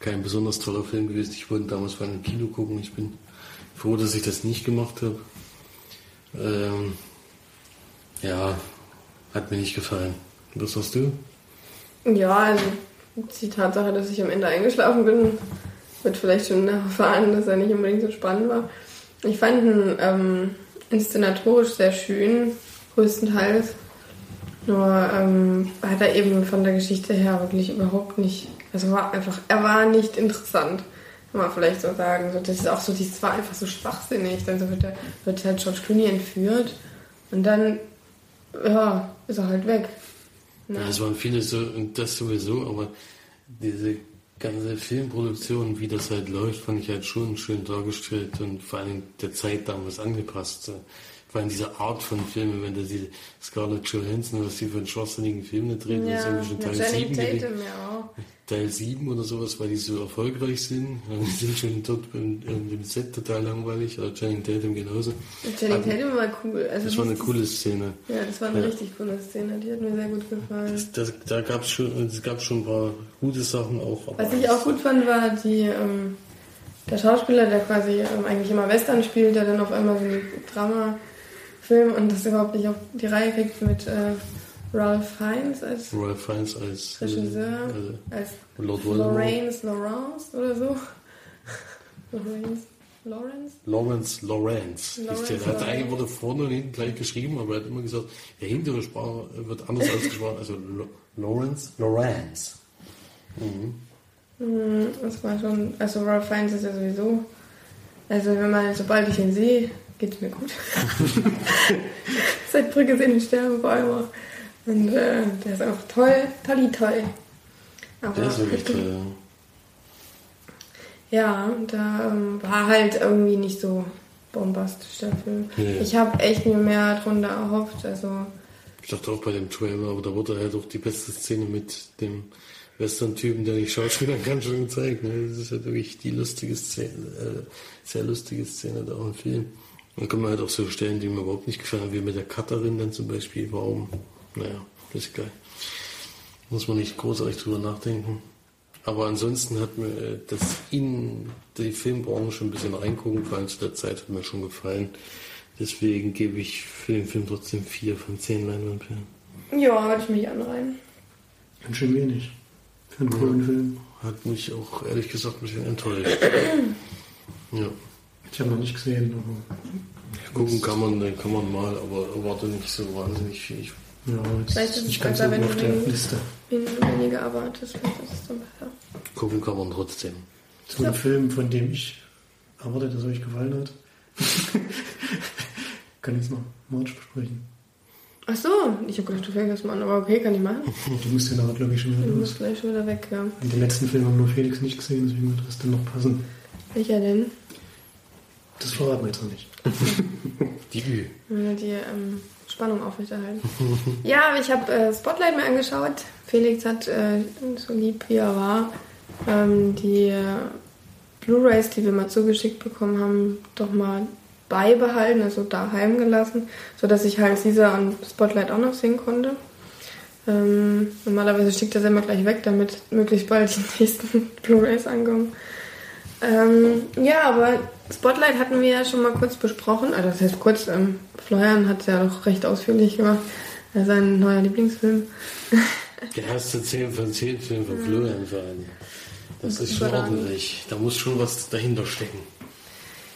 Speaker 1: kein besonders toller Film gewesen. Ich wollte damals vor einem Kino gucken. Ich bin froh, dass ich das nicht gemacht habe. Ähm, ja, hat mir nicht gefallen. Was hast du?
Speaker 3: Ja, also die Tatsache, dass ich am Ende eingeschlafen bin, wird vielleicht schon erfahren, dass er nicht unbedingt so spannend war. Ich fand ihn ähm, inszenatorisch sehr schön, größtenteils. Nur ähm, hat er eben von der Geschichte her wirklich überhaupt nicht, also war einfach, er war nicht interessant, man vielleicht so sagen. So, das ist auch so, das war einfach so schwachsinnig. Dann so wird, der, wird halt George Clooney entführt und dann, ja, ist er halt weg. Ne?
Speaker 1: Ja, es waren viele so, und das sowieso, aber diese ganze Filmproduktion, wie das halt läuft, fand ich halt schon schön dargestellt und vor allem der Zeit damals angepasst. Allem diese Art von Filmen, wenn da diese Scarlett Johansson, was die für einen schwachsinnigen Film da drehen, das ist irgendwie schon Teil
Speaker 3: Channing
Speaker 1: 7 gewesen.
Speaker 3: Tatum ja.
Speaker 1: Teil 7 oder sowas, weil die so erfolgreich sind. Die sind schon dort im, im Set total langweilig, oder Channing Tatum genauso.
Speaker 3: Channing Tatum war cool. Also
Speaker 1: Das war eine coole Szene.
Speaker 3: Ja, das war eine
Speaker 1: Ja.
Speaker 3: richtig coole Szene. Die hat mir sehr gut gefallen.
Speaker 1: Das, da gab es schon, es gab schon ein paar gute Sachen auch. aber
Speaker 3: Was ich auch gut fand, war die, ähm, der Schauspieler, der quasi ähm, eigentlich immer Western spielt, der dann auf einmal so einen Drama-Film und das überhaupt nicht auf die Reihe kriegt mit äh, Ralph Fiennes als
Speaker 1: Ralph Fiennes als äh,
Speaker 3: Regisseur,
Speaker 1: also
Speaker 3: als
Speaker 1: Lord.
Speaker 3: Lorraine Lawrence oder so. Lorraine Lawrence?
Speaker 1: Lawrence Lawrence.
Speaker 3: Lawrence
Speaker 1: der hat
Speaker 3: Lawrence.
Speaker 1: eigentlich wurde vorne und hinten gleich geschrieben, aber er hat immer gesagt, der hintere Sprache wird anders ausgesprochen. Also Lawrence Lawrence. Mhm.
Speaker 3: Hm, Das war schon, also Ralph Fiennes ist ja sowieso, also wenn man, sobald ich ihn sehe, geht's mir gut. Seit Brücke sehen und sterben vor allem auch. Und äh, der ist auch toll, tolli toll. Aber
Speaker 1: Der ist wirklich toll.
Speaker 3: Ja, da ähm, war halt irgendwie nicht so bombastisch der Film.
Speaker 1: Nee.
Speaker 3: Ich habe echt mir mehr drunter erhofft. Also,
Speaker 1: Ich dachte auch bei dem Trailer, aber da wurde halt auch die beste Szene mit dem Western-Typen, der nicht schauspielern kann, schon gezeigt. Ne? Das ist halt wirklich die lustige Szene, äh, sehr lustige Szene da auch im Film. Dann kann man halt auch so Stellen, die mir überhaupt nicht gefallen haben, wie mit der Cutterin dann zum Beispiel. Warum? Naja, das ist geil. Muss man nicht großartig drüber nachdenken. Aber ansonsten hat mir äh, das in die Filmbranche ein bisschen reingucken, vor allem zu der Zeit hat mir schon gefallen. Deswegen gebe ich für den Film trotzdem 4 von 10 Leinwandperlen.
Speaker 3: ja, würde ich mich anreihen.
Speaker 2: Ganz schön wenig. Für einen coolen Film.
Speaker 1: Hat mich auch ehrlich gesagt ein bisschen enttäuscht. ja.
Speaker 2: Ich habe noch nicht gesehen, aber
Speaker 1: Gucken kann man, dann kann man mal, aber erwarte nicht so wahnsinnig viel.
Speaker 2: ja, jetzt
Speaker 3: Vielleicht ist
Speaker 2: nicht ganz so
Speaker 3: besser, wenn
Speaker 2: auf
Speaker 3: du
Speaker 2: der
Speaker 3: den-
Speaker 2: Liste.
Speaker 3: Wenn du weniger erwartest, vielleicht ist es dann besser.
Speaker 1: Gucken kann man trotzdem.
Speaker 2: So ein Film, von dem ich erwarte, dass er euch gefallen hat. kann jetzt noch March besprechen.
Speaker 3: Ach so, ich habe gedacht, du fängst das mal an, aber okay, kann ich machen.
Speaker 2: Du musst ja nachher, glaube ich, schon wieder
Speaker 3: Du
Speaker 2: los.
Speaker 3: musst gleich schon wieder weg, ja.
Speaker 2: Den letzten Film haben nur Felix nicht gesehen, deswegen wird das dann noch passen.
Speaker 3: Welcher denn?
Speaker 2: Das verraten wir jetzt noch nicht.
Speaker 1: Die Ü.
Speaker 3: Die ähm, Spannung aufrechterhalten. ja, aber ich habe äh, Spotlight mir angeschaut. Felix hat, äh, so lieb wie er war, ähm, die äh, Blu-rays, die wir mal zugeschickt bekommen haben, doch mal beibehalten, also daheim gelassen, sodass ich halt Caesar und Spotlight auch noch sehen konnte. Ähm, normalerweise schickt er es immer gleich weg, damit möglichst bald die nächsten Blu-rays ankommen. Ähm, ja, aber Spotlight hatten wir ja schon mal kurz besprochen. Also das heißt kurz, ähm, Florian hat es ja doch recht ausführlich gemacht. Das ist sein neuer Lieblingsfilm.
Speaker 1: Der erste 10 von 10 Film von Florian Verein. Das ist schon ordentlich. Da muss schon was dahinter stecken.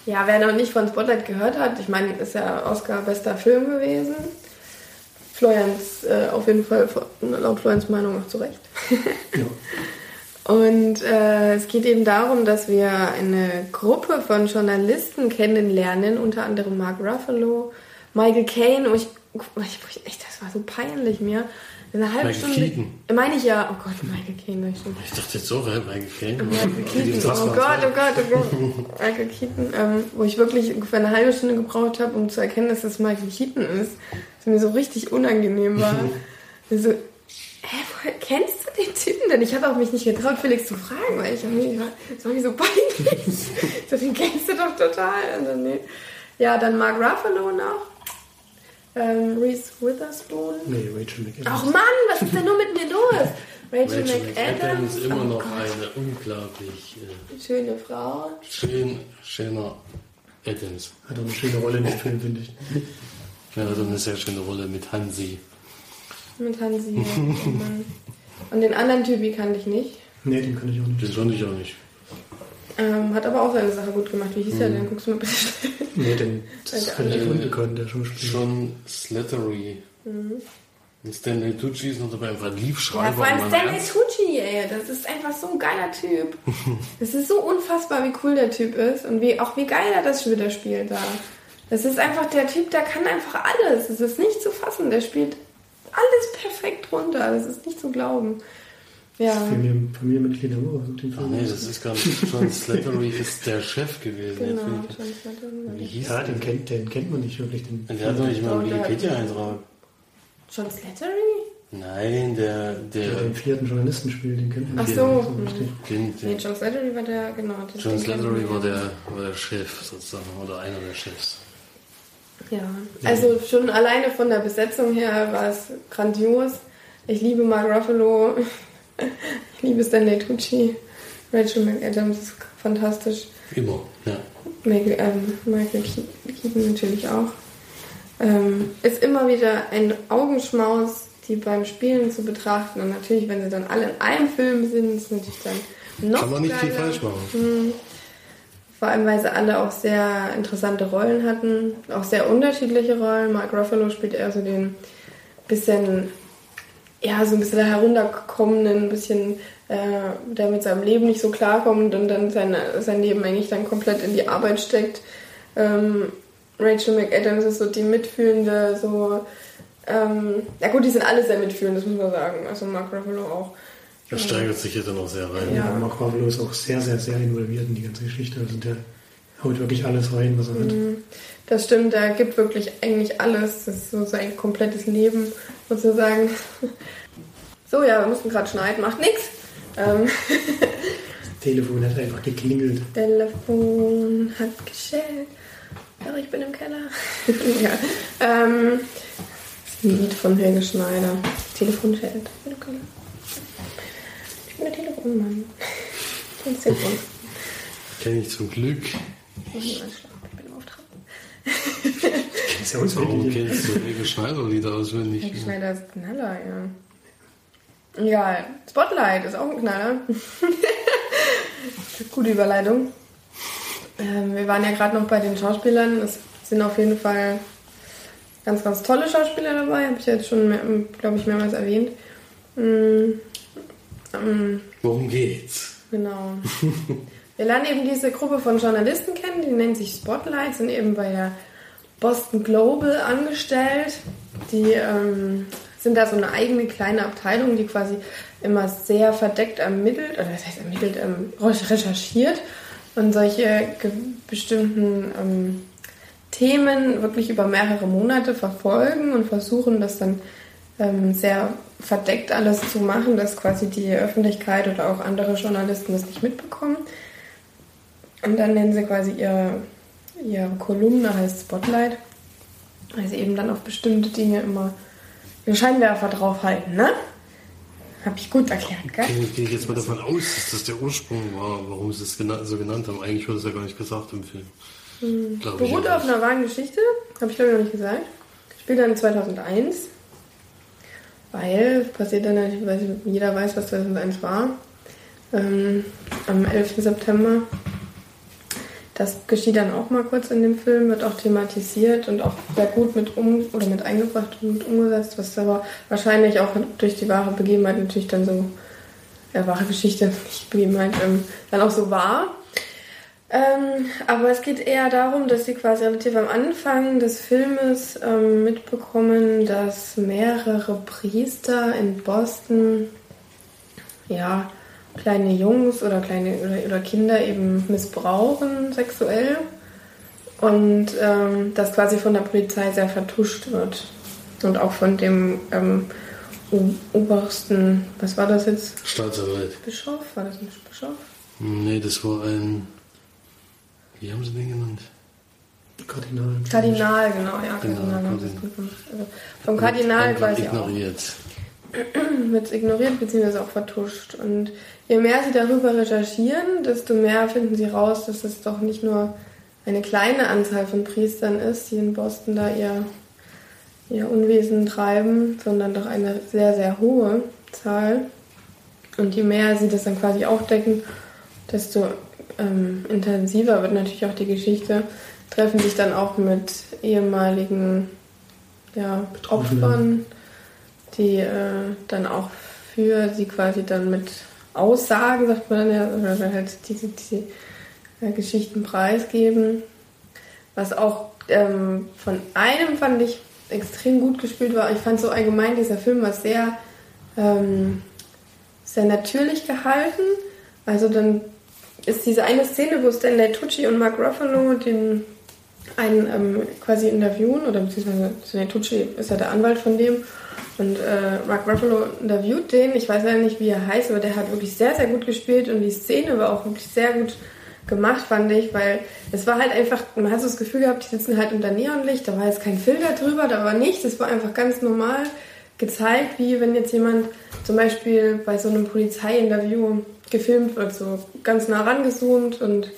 Speaker 3: Ja, wer noch nicht von Spotlight gehört hat, ich meine, ist ja Oscar bester Film gewesen. Florians äh, auf jeden Fall laut Florians Meinung auch zu Recht.
Speaker 2: Ja.
Speaker 3: Und äh, es geht eben darum, dass wir eine Gruppe von Journalisten kennenlernen, unter anderem Mark Ruffalo, Michael Caine. Und ich, ich, echt, das war so peinlich mir. Eine halbe
Speaker 1: Michael
Speaker 3: Stunde.
Speaker 1: Keaton.
Speaker 3: Meine ich ja. Oh Gott, Michael stimmt.
Speaker 1: Ich dachte jetzt so, weil Michael Caine.
Speaker 3: Michael Keaton. Oh Gott, oh Gott, oh Gott. Michael Keaton, ähm, wo ich wirklich ungefähr eine halbe Stunde gebraucht habe, um zu erkennen, dass das Michael Keaton ist. Das mir so richtig unangenehm war. So, hä, woher kennst du den Typen denn? Ich habe auch mich nicht getraut, Felix zu fragen, weil ich irgendwie war, das war mir so peinlich. so, den kennst du doch total. Und dann, nee. Ja, dann Mark Ruffalo noch. Ähm, Reese Witherspoon.
Speaker 2: Nee, Rachel McAdams.
Speaker 3: Ach Mann, was ist denn nur mit mir los? Rachel,
Speaker 1: Rachel
Speaker 3: McAdams.
Speaker 1: Ist immer
Speaker 3: oh
Speaker 1: noch
Speaker 3: Gott.
Speaker 1: eine unglaublich äh,
Speaker 3: Schöne Frau.
Speaker 1: schön, schöner Adams.
Speaker 2: Hat auch eine schöne Rolle in dem Film, finde ich.
Speaker 1: Ja, also eine sehr schöne Rolle mit Hansi.
Speaker 3: Mit Hansi. Und den anderen Typi kannte ich nicht.
Speaker 2: Nee, den kann ich auch nicht.
Speaker 1: Den fand ich auch nicht.
Speaker 3: Ähm, hat aber auch seine Sache gut gemacht. Wie hieß er denn? Guckst du mal bitte schnell.
Speaker 2: Nee, den, das relativ
Speaker 1: Äh,
Speaker 2: unbekannt, der.
Speaker 1: Schon Slattery. Und Stanley Tucci ist noch dabei, einfach ein
Speaker 3: Mhm. Ja,
Speaker 1: Liebschreiber.
Speaker 3: vor allem Stanley
Speaker 1: ernst?
Speaker 3: Tucci, ey. Das ist einfach so ein geiler Typ. Das ist so unfassbar, wie cool der Typ ist. Und wie, auch wie geil er das wieder spielt da. Das ist einfach der Typ, der kann einfach alles. Das ist nicht zu fassen. Der spielt alles perfekt runter. Das ist nicht zu glauben. Ja.
Speaker 2: Familien, Familienmitglied haben auch den
Speaker 1: Ach
Speaker 2: Film.
Speaker 1: nee, das ist gar nicht. John Slattery ist der Chef gewesen.
Speaker 3: Genau. John Slattery.
Speaker 1: Wie hieß
Speaker 2: Ja, den kennt, den kennt man nicht wirklich. Den
Speaker 1: Der hat doch nicht mal einen Wikipedia-Eintrag.
Speaker 3: John Slattery?
Speaker 1: Nein, der,
Speaker 2: der
Speaker 1: der,
Speaker 2: den vierten Journalisten spielt, den kennt man
Speaker 3: Ach
Speaker 2: nicht
Speaker 3: so.
Speaker 2: so richtig.
Speaker 1: den,
Speaker 3: Nee,
Speaker 1: den
Speaker 3: John Slattery war der, genau. das
Speaker 1: John
Speaker 3: den
Speaker 1: Slattery war der, war der Chef sozusagen, oder einer der Chefs.
Speaker 3: Ja, also schon alleine von der Besetzung her war es grandios. Ich liebe Mark Ruffalo, ich liebe Stanley Tucci, Rachel McAdams ist fantastisch,
Speaker 1: Immer, ja.
Speaker 3: Michael, ähm, Michael Ke- Keaton natürlich auch. Ähm, ist immer wieder ein Augenschmaus, die beim Spielen zu betrachten. Und natürlich, wenn sie dann alle in einem Film sind, ist natürlich dann noch
Speaker 1: Kann man nicht viel
Speaker 3: geiler.
Speaker 1: falsch machen.
Speaker 3: Mhm. Vor allem, weil sie alle auch sehr interessante Rollen hatten, auch sehr unterschiedliche Rollen. Mark Ruffalo spielt eher so den bisschen, ja, so ein bisschen heruntergekommenen, ein bisschen, äh, der mit seinem Leben nicht so klarkommt und dann seine, sein Leben eigentlich dann komplett in die Arbeit steckt. Ähm, Rachel McAdams ist so die mitfühlende, so, ähm, ja gut, die sind alle sehr mitfühlend, das muss man sagen. Also Mark Ruffalo auch.
Speaker 1: Er steigert sich hier dann auch sehr rein.
Speaker 3: Ja.
Speaker 2: Ja, Mark Ruffalo ist auch sehr, sehr, sehr involviert in die ganze Geschichte. Also der haut wirklich alles rein, was er hat.
Speaker 3: Mhm. Das stimmt, er gibt wirklich eigentlich alles. Das ist so sein komplettes Leben sozusagen. So, ja, wir mussten gerade schneiden, macht nichts. Ähm,
Speaker 2: Das Telefon hat einfach geklingelt.
Speaker 3: Telefon hat geschellt. Ja, ich bin im Keller. ja. Ähm, das ist ein Lied von Helge Schneider. Telefon schellt. Ich bin im Keller. Ich bin der Telefonmann. Und Telefon.
Speaker 1: Kenne ich zum Glück.
Speaker 3: Ich bin im Auftrag.
Speaker 2: Ist ja uns
Speaker 1: Warum kennst du Helge Schneider-Lieder auswendig?
Speaker 3: Helge Schneider ist Knaller, ja. Egal. Spotlight ist auch ein Knaller. Gute Überleitung. Ähm, wir waren ja gerade noch bei den Schauspielern. Es sind auf jeden Fall ganz, ganz tolle Schauspieler dabei. Habe ich ja jetzt schon, glaube ich, mehrmals erwähnt. Mm, ähm,
Speaker 1: Worum geht's?
Speaker 3: Genau. Wir lernen eben diese Gruppe von Journalisten kennen, die nennt sich Spotlight, sind eben bei der Boston Global angestellt. Die ähm, sind da so eine eigene kleine Abteilung, die quasi immer sehr verdeckt ermittelt, oder das heißt ermittelt, ähm, recherchiert und solche bestimmten ähm, Themen wirklich über mehrere Monate verfolgen und versuchen das dann ähm, sehr verdeckt alles zu machen, dass quasi die Öffentlichkeit oder auch andere Journalisten das nicht mitbekommen. Und dann nennen sie quasi ihre, ihre Kolumne, heißt Spotlight, weil sie eben dann auf bestimmte Dinge immer den Scheinwerfer draufhalten, ne? Hab ich gut erklärt, gell?
Speaker 1: Gehe gehe ich jetzt mal davon aus, dass das der Ursprung war, warum sie es gena so genannt haben. Eigentlich wurde es ja gar nicht gesagt im Film. Ich
Speaker 3: Beruht auf einer wahren Geschichte, habe ich glaube ich noch nicht gesagt. Spielt dann 2001, weil passiert dann natürlich, weil jeder weiß, was 2001 war. Ähm, am 11. September. Das geschieht dann auch mal kurz in dem Film, wird auch thematisiert und auch sehr gut mit um oder mit eingebracht und umgesetzt, was aber wahrscheinlich auch durch die wahre Begebenheit natürlich dann so, ja, wahre Geschichte, nicht Begebenheit, ähm, dann auch so war. Ähm, aber es geht eher darum, dass sie quasi relativ am Anfang des Filmes ähm, mitbekommen, dass mehrere Priester in Boston ja kleine Jungs oder kleine oder, oder Kinder eben missbrauchen sexuell und ähm, das quasi von der Polizei sehr vertuscht wird und auch von dem ähm, obersten, was war das jetzt?
Speaker 1: Staatsanwalt.
Speaker 3: Bischof? War das nicht Bischof?
Speaker 1: Nee, das war ein. Wie haben sie den genannt?
Speaker 2: Kardinal.
Speaker 3: Kardinal, genau, ja,
Speaker 1: Genau,
Speaker 3: Kardinal haben sie es
Speaker 1: Kardinal.
Speaker 3: Also vom Kardinal quasi auch.
Speaker 1: ignoriert.
Speaker 3: Wird es ignoriert bzw. auch vertuscht. Und je mehr sie darüber recherchieren, desto mehr finden sie raus, dass es doch nicht nur eine kleine Anzahl von Priestern ist, die in Boston da ihr, ihr Unwesen treiben, sondern doch eine sehr, sehr hohe Zahl. Und je mehr sie das dann quasi aufdecken, desto ähm, intensiver wird natürlich auch die Geschichte. Treffen sich dann auch mit ehemaligen ja,
Speaker 2: Betroffenen.
Speaker 3: Opfern, die äh, dann auch für sie quasi dann mit Aussagen, sagt man dann ja, oder halt diese, diese äh, Geschichten preisgeben. Was auch ähm, von einem fand ich extrem gut gespielt war. Ich fand so allgemein, dieser Film war sehr, ähm, sehr natürlich gehalten. Also dann ist diese eine Szene, wo Stanley Tucci und Mark Ruffalo den einen ähm, quasi interviewen, oder beziehungsweise Stanley Tucci ist ja der Anwalt von dem. Und äh, Mark Ruffalo interviewt den. Ich weiß leider nicht, wie er heißt, aber der hat wirklich sehr, sehr gut gespielt und die Szene war auch wirklich sehr gut gemacht, fand ich, weil es war halt einfach, man hat so das Gefühl gehabt, die sitzen halt unter Neonlicht, da war jetzt kein Filter drüber, da war nichts, es war einfach ganz normal gezeigt, wie wenn jetzt jemand zum Beispiel bei so einem Polizeiinterview gefilmt wird, so ganz nah rangezoomt und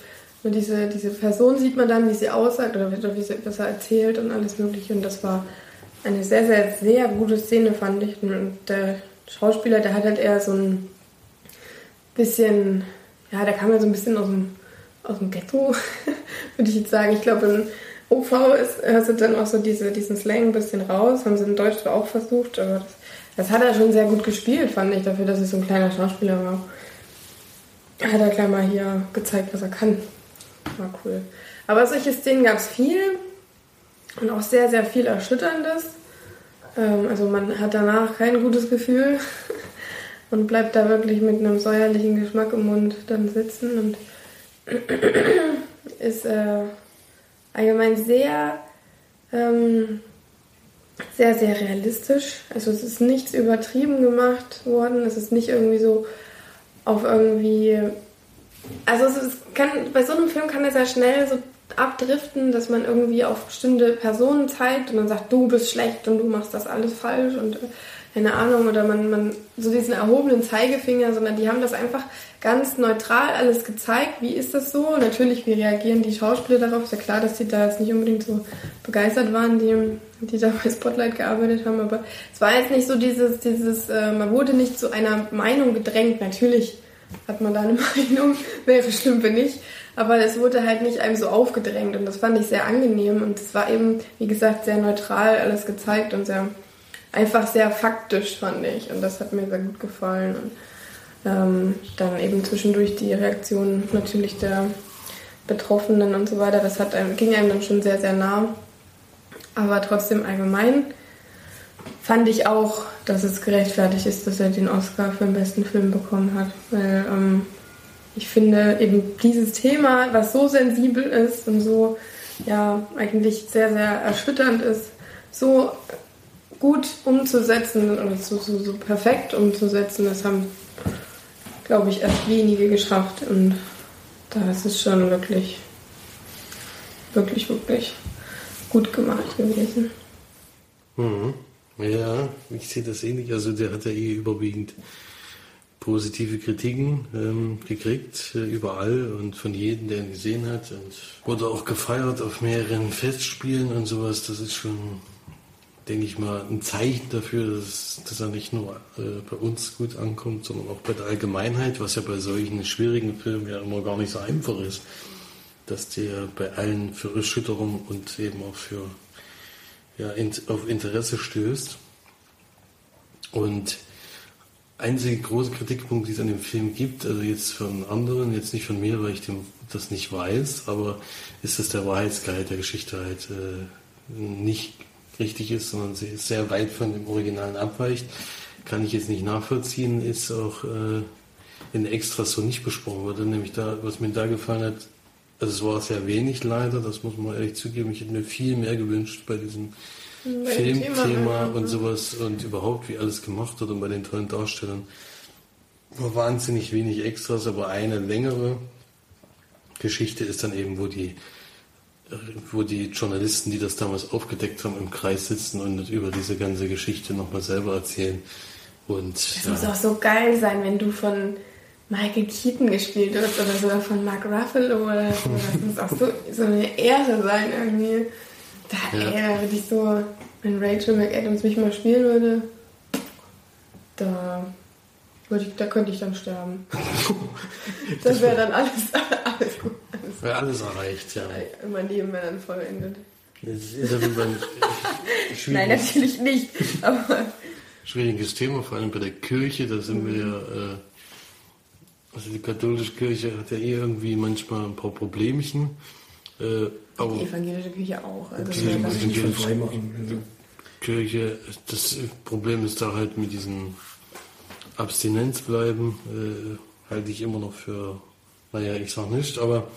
Speaker 3: diese, diese Person sieht man dann, wie sie aussagt oder wie sie, was er erzählt und alles mögliche und das war eine sehr, sehr, sehr gute Szene, fand ich. Und der Schauspieler, der hat halt eher so ein bisschen, ja, der kam ja so ein bisschen aus dem, aus dem Ghetto, würde ich jetzt sagen. Ich glaube, in OV ist, du dann auch so diese, diesen Slang ein bisschen raus. Haben sie in Deutsch auch versucht, aber das, das hat er schon sehr gut gespielt, fand ich, dafür, dass es so ein kleiner Schauspieler war. Hat er gleich mal hier gezeigt, was er kann. War cool. Aber solche Szenen gab es viel und auch sehr, sehr viel Erschütterndes. Ähm, also man hat danach kein gutes Gefühl und bleibt da wirklich mit einem säuerlichen Geschmack im Mund dann sitzen und ist äh, allgemein sehr, ähm, sehr, sehr realistisch. Also es ist nichts übertrieben gemacht worden. Es ist nicht irgendwie so auf irgendwie. Also es kann, bei so einem Film kann er sehr schnell so abdriften, dass man irgendwie auf bestimmte Personen zeigt und dann sagt, du bist schlecht und du machst das alles falsch und keine Ahnung, oder man, man so diesen erhobenen Zeigefinger, sondern die haben das einfach ganz neutral alles gezeigt. Wie ist das so? Natürlich, wie reagieren die Schauspieler darauf? Ist ja klar, dass sie da jetzt nicht unbedingt so begeistert waren, die, die da bei Spotlight gearbeitet haben, aber es war jetzt nicht so dieses, dieses, äh, man wurde nicht zu einer Meinung gedrängt. Natürlich hat man da eine Meinung, wäre schlimm, wenn nicht. Aber es wurde halt nicht einem so aufgedrängt und das fand ich sehr angenehm und es war eben, wie gesagt, sehr neutral alles gezeigt und sehr einfach sehr faktisch, fand ich. Und das hat mir sehr gut gefallen. Und ähm, dann eben zwischendurch die Reaktion natürlich der Betroffenen und so weiter. Das hat einem, ging einem dann schon sehr, sehr nah. Aber trotzdem allgemein fand ich auch, dass es gerechtfertigt ist, dass er den Oscar für den besten Film bekommen hat. Weil ähm, ich finde eben dieses Thema, was so sensibel ist und so ja eigentlich sehr, sehr erschütternd ist, so gut umzusetzen oder so, so, so perfekt umzusetzen, das haben, glaube ich, erst wenige geschafft. Und das ist schon wirklich, wirklich, wirklich gut gemacht gewesen.
Speaker 1: Mhm. Ja, ich sehe das ähnlich. Also der hat ja eh überwiegend positive Kritiken ähm, gekriegt, äh, überall und von jedem, der ihn gesehen hat. Und wurde auch gefeiert auf mehreren Festspielen und sowas. Das ist schon denke ich mal, ein Zeichen dafür, dass, dass er nicht nur äh, bei uns gut ankommt, sondern auch bei der Allgemeinheit, was ja bei solchen schwierigen Filmen ja immer gar nicht so einfach ist, dass der bei allen für Erschütterung und eben auch für ja, in, auf Interesse stößt. Und einzige große Kritikpunkt, die es an dem Film gibt, also jetzt von anderen, jetzt nicht von mir, weil ich dem, das nicht weiß, aber ist, dass der Wahrheitsgehalt der Geschichte halt äh, nicht richtig ist, sondern sie sehr weit von dem Originalen abweicht. Kann ich jetzt nicht nachvollziehen, ist auch äh, in Extras so nicht besprochen wurde. Nämlich da, was mir da gefallen hat, also es war sehr wenig leider, das muss man ehrlich zugeben. Ich hätte mir viel mehr gewünscht bei diesem Filmthema und sowas und überhaupt, wie alles gemacht wird und bei den tollen Darstellern. War wahnsinnig wenig Extras, aber eine längere Geschichte ist dann eben, wo die wo die Journalisten, die das damals aufgedeckt haben, im Kreis sitzen und über diese ganze Geschichte nochmal selber erzählen. Und,
Speaker 3: es ja. muss auch so geil sein, wenn du von Michael Keaton gespielt wirst oder sogar von Mark Ruffalo oder so. Das muss auch so, so eine Ehre sein irgendwie. Da, ja. ey, da würde ich so, wenn Rachel McAdams mich mal spielen würde, da, würde ich, da könnte ich dann sterben. das wäre dann alles, alles gut.
Speaker 1: Wäre alles erreicht, ja.
Speaker 3: Mein Leben wäre dann vollendet.
Speaker 1: Das ist auf jeden Fall
Speaker 3: Nein, natürlich nicht. Aber
Speaker 1: schwieriges Thema, vor allem bei der Kirche. Da sind wir ja. Äh, also die katholische Kirche hat ja eh irgendwie manchmal ein paar Problemchen.
Speaker 3: Äh, aber die evangelische Kirche auch. Also
Speaker 1: die evangelische Kirche, das Problem ist da halt mit diesem Abstinenzbleiben, äh, halte ich immer noch für naja, ich sag nicht, aber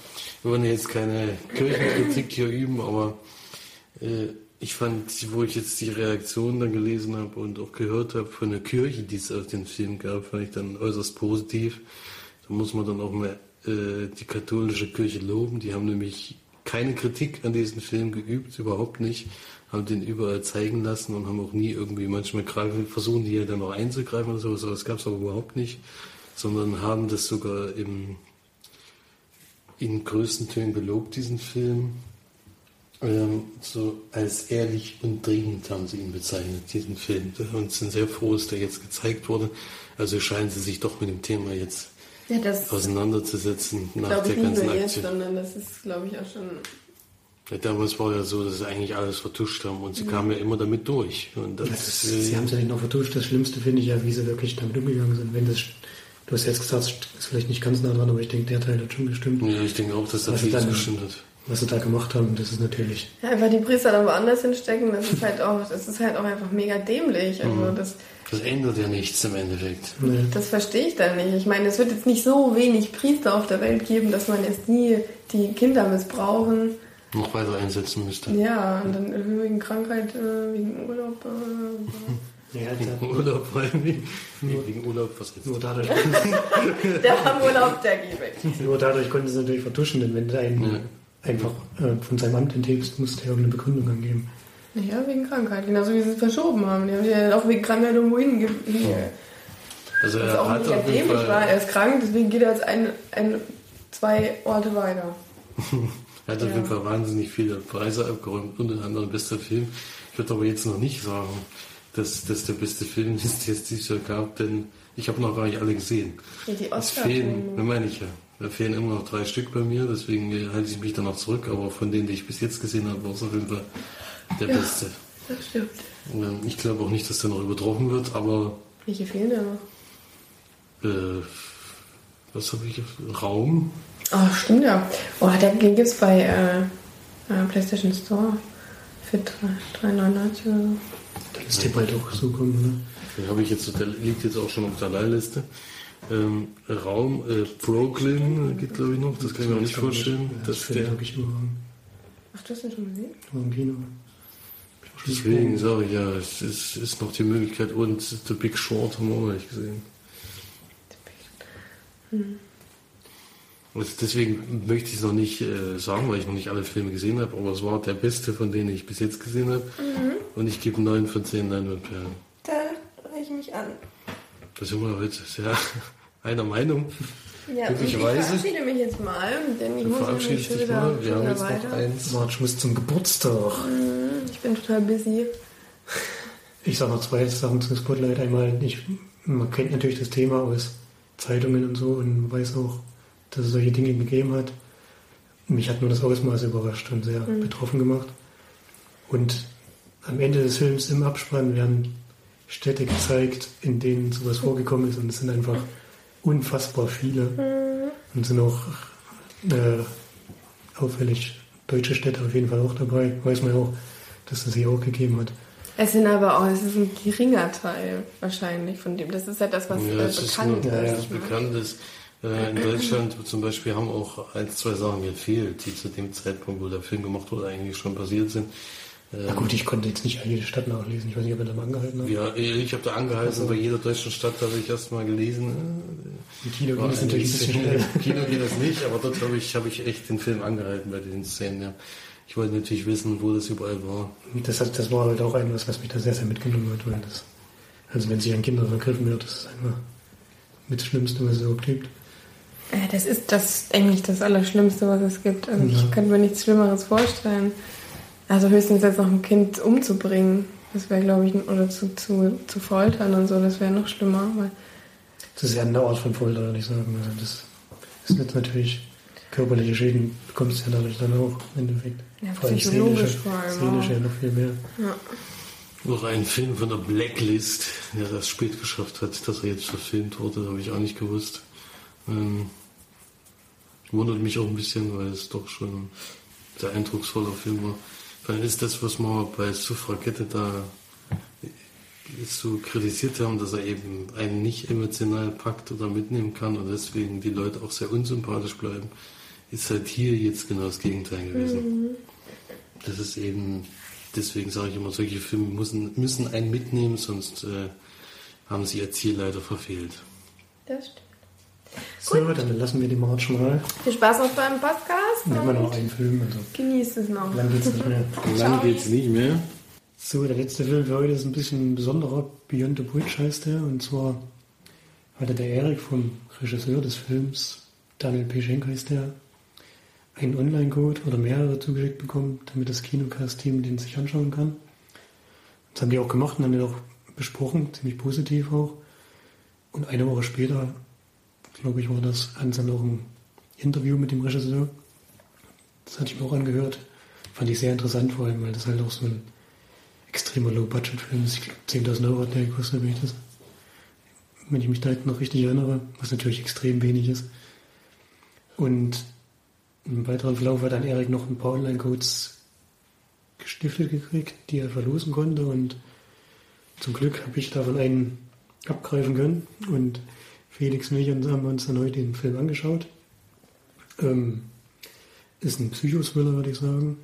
Speaker 1: wir wollen jetzt keine Kirchenkritik hier üben, aber äh, ich fand, wo ich jetzt die Reaktion dann gelesen habe und auch gehört habe von der Kirche, die es auf den Film gab, fand ich dann äußerst positiv. Da muss man dann auch mal äh, die katholische Kirche loben. Die haben nämlich keine Kritik an diesem Film geübt, überhaupt nicht. Haben den überall zeigen lassen und haben auch nie irgendwie manchmal die ja dann noch einzugreifen oder so. Das gab es aber überhaupt nicht. Sondern haben das sogar im in größten Tönen gelobt, diesen Film. Ähm, so als ehrlich und dringend haben sie ihn bezeichnet, diesen Film. Und sind sehr froh, dass der jetzt gezeigt wurde. Also scheinen sie sich doch mit dem Thema jetzt
Speaker 3: Ja, das
Speaker 1: auseinanderzusetzen nach
Speaker 3: glaube
Speaker 1: der
Speaker 3: ich nicht
Speaker 1: ganzen
Speaker 3: nur jetzt,
Speaker 1: Aktion.
Speaker 3: sondern das ist, glaube ich, auch schon.
Speaker 1: Ja, damals war ja so, dass sie eigentlich alles vertuscht haben und sie kamen ja immer damit durch. Und das,
Speaker 2: Das ist,
Speaker 1: äh,
Speaker 2: sie haben es ja nicht noch vertuscht. Das Schlimmste finde ich ja, wie sie wirklich damit umgegangen sind. Wenn das, du hast jetzt gesagt, es ist vielleicht nicht ganz nah dran, aber ich denke, der Teil hat schon gestimmt.
Speaker 1: ja, ich denke auch, dass da
Speaker 2: Was
Speaker 1: viel gestimmt hat.
Speaker 2: Was sie da gemacht haben, das ist natürlich.
Speaker 3: Ja, einfach die Priester dann woanders hinstecken, das ist halt auch, das ist halt auch einfach mega dämlich. Also das,
Speaker 1: Das ändert ja nichts im Endeffekt.
Speaker 2: Ne,
Speaker 3: das verstehe ich dann nicht. Ich meine, es wird jetzt nicht so wenig Priester auf der Welt geben, dass man jetzt nie die Kinder missbrauchen.
Speaker 1: Noch weiter einsetzen müsste.
Speaker 3: Ja, und dann wegen Krankheit, äh, wegen Urlaub. Äh,
Speaker 2: ja,
Speaker 1: Wegen Urlaub, vor allem. Nee, wegen Urlaub, was jetzt?
Speaker 2: nur, dadurch,
Speaker 3: der am Urlaub, der geht weg.
Speaker 2: nur dadurch konnten sie es natürlich vertuschen, denn wenn du einen
Speaker 1: Ja.
Speaker 2: einfach äh, von seinem Amt enthebst, musst du ja irgendeine Begründung angeben.
Speaker 3: Ja, wegen Krankheit, genauso wie sie es verschoben haben. Die haben die ja auch wegen Krankheit irgendwo hinge... hinge
Speaker 1: Also er
Speaker 3: auch
Speaker 1: hat
Speaker 3: nicht
Speaker 1: auf jeden
Speaker 3: war, er ist krank, deswegen geht er jetzt ein, ein, zwei Orte weiter.
Speaker 1: er hat auf
Speaker 3: Ja.
Speaker 1: jeden Fall wahnsinnig viele Preise abgeräumt, unter anderem bester Film. Ich würde aber jetzt noch nicht sagen, dass das der beste Film ist, den es dieses Jahr gab, denn ich habe noch gar nicht alle gesehen.
Speaker 3: Ja, die
Speaker 1: Es fehlen, ne meine ich ja. Da fehlen immer noch drei Stück bei mir, deswegen äh, halte ich mich da noch zurück, aber von denen, die ich bis jetzt gesehen habe, war es auf jeden Fall der
Speaker 3: Ja.
Speaker 1: beste.
Speaker 3: Das stimmt.
Speaker 1: Ähm, Ich glaube auch nicht, dass der noch übertroffen wird, aber
Speaker 3: Welche fehlen da noch?
Speaker 1: äh, was habe ich? Raum?
Speaker 3: Oh, stimmt ja. Oh, den gibt's bei äh, äh, PlayStation Store für 3,99 oder so.
Speaker 2: Dann ist der bald auch so kommen,
Speaker 1: Den habe ich jetzt, der liegt jetzt auch schon auf der Leihliste. Ähm, Raum, äh, Brooklyn geht glaube ich noch, das kann ich mir auch nicht vorstellen.
Speaker 2: Das für den
Speaker 1: der,
Speaker 2: wirklich überragend.
Speaker 3: Ach, du hast den schon gesehen?
Speaker 2: War im Kino.
Speaker 1: Deswegen sage ich ja, es ist, ist noch die Möglichkeit und The Big Short haben wir auch noch nicht gesehen. Und deswegen möchte ich es noch nicht äh, sagen, weil ich noch nicht alle Filme gesehen habe, aber es war der beste von denen ich bis jetzt gesehen habe. Und ich gebe 9 von 10 Leinwandperlen.
Speaker 3: Da reiche ich mich an.
Speaker 1: Da sind wir heute sehr einer Meinung.
Speaker 3: Ja, und ich verabschiede mich jetzt mal, denn ich
Speaker 1: Du
Speaker 3: muss
Speaker 1: verabschiedest
Speaker 3: nämlich schon
Speaker 1: dich
Speaker 3: wieder,
Speaker 1: mal. Wir haben jetzt noch eins.
Speaker 2: March muss zum Geburtstag.
Speaker 3: Mhm, Ich bin total busy.
Speaker 2: Ich sage noch zwei Sachen zum Spotlight. Einmal, ich, man kennt natürlich das Thema aus Zeitungen und so und weiß auch, dass es solche Dinge gegeben hat. Mich hat nur das Ausmaß überrascht und sehr betroffen gemacht. Und am Ende des Films im Abspann werden Städte gezeigt, in denen sowas vorgekommen ist und es sind einfach unfassbar viele. Und es sind auch äh, auffällig deutsche Städte auf jeden Fall auch dabei. Weiß man ja auch, dass es hier auch gegeben hat.
Speaker 3: Es sind aber auch, es ist ein geringer Teil wahrscheinlich von dem. Das ist ja das, was
Speaker 1: Ja,
Speaker 3: äh,
Speaker 1: es ist
Speaker 3: bekannt
Speaker 1: nur,
Speaker 2: ja,
Speaker 3: ist.
Speaker 1: es ist bekannt ist. Äh, in Deutschland zum Beispiel haben auch ein, zwei Sachen gefehlt, die zu dem Zeitpunkt, wo der Film gemacht wurde, eigentlich schon passiert sind.
Speaker 2: Na gut, ich konnte jetzt nicht jede Stadt nachlesen. Ich weiß nicht, ob er da mal angehalten hat.
Speaker 1: Ja, ich habe da angehalten,
Speaker 2: Also-
Speaker 1: bei jeder deutschen Stadt habe ich erst mal gelesen.
Speaker 2: Im Kino ging
Speaker 1: war
Speaker 2: das natürlich ein bisschen schnell.
Speaker 1: Im Kino geht das nicht, aber dort habe ich, habe ich echt den Film angehalten bei den Szenen. Ja. Ich wollte natürlich wissen, wo das überall war.
Speaker 2: Das, hat, das war halt auch etwas, was mich da sehr, sehr mitgenommen hat. Weil das, also wenn sich an Kinder vergriffen wird, das ist einfach mit das Schlimmste, was es überhaupt gibt.
Speaker 3: Äh, Das ist das eigentlich das Allerschlimmste, was es gibt. Also
Speaker 2: Ja.
Speaker 3: ich kann mir nichts Schlimmeres vorstellen. Also höchstens jetzt noch ein Kind umzubringen. Das wäre, glaube ich, oder zu, zu, zu foltern und so, das wäre noch schlimmer. Weil
Speaker 2: Das ist ja eine Art von Folter, würde ich sagen. Also das ist jetzt natürlich körperliche Schäden bekommst du ja dadurch dann auch im Endeffekt.
Speaker 3: Ja,
Speaker 2: vor allem
Speaker 3: psychologisch
Speaker 2: seelische,
Speaker 3: vor allem
Speaker 2: seelische ja noch viel mehr.
Speaker 3: ja.
Speaker 1: Noch ein Film von der Blacklist, der das spät geschafft hat, dass er jetzt verfilmt wurde, habe ich auch nicht gewusst. Ähm, wundert mich auch ein bisschen, weil es doch schon ein sehr eindrucksvoller Film war. Dann ist das, was wir bei Suffragette da so kritisiert haben, dass er eben einen nicht emotional packt oder mitnehmen kann und deswegen die Leute auch sehr unsympathisch bleiben, ist halt hier jetzt genau das Gegenteil gewesen. Das ist eben, deswegen sage ich immer, solche Filme müssen, müssen einen mitnehmen, sonst äh, haben sie ihr Ziel leider verfehlt.
Speaker 3: Das stimmt.
Speaker 2: So, dann lassen wir die March mal.
Speaker 3: Viel Spaß noch beim Podcast
Speaker 2: Dann haben wir noch einen Film. Also
Speaker 3: genießt es noch.
Speaker 2: lang geht's nicht mehr.
Speaker 1: Lang geht's nicht mehr.
Speaker 2: So, der letzte Film für heute ist ein bisschen besonderer. Beyond the Bridge heißt der. Und zwar hatte der Erik vom Regisseur des Films, Daniel P. Schenk heißt der, einen Online-Code oder mehrere zugeschickt bekommen, damit das Kinocast-Team den sich anschauen kann. Das haben die auch gemacht und haben den auch besprochen, ziemlich positiv auch. Und eine Woche später, glaube ich, war das, hatten sie dann auch ein Interview mit dem Regisseur. Das hatte ich mir auch angehört. Fand ich sehr interessant vor allem, weil das halt auch so ein extremer Low-Budget-Film ist. Ich glaube, 10.000 Euro hat der gekostet, wenn ich das, wenn ich mich da noch richtig erinnere, was natürlich extrem wenig ist. Und im weiteren Verlauf hat dann Erik noch ein paar Online-Codes gestiftet gekriegt, die er verlosen konnte und zum Glück habe ich davon einen abgreifen können und Felix und ich haben uns dann heute den Film angeschaut. Ähm, ist ein Psychothriller, würde ich sagen.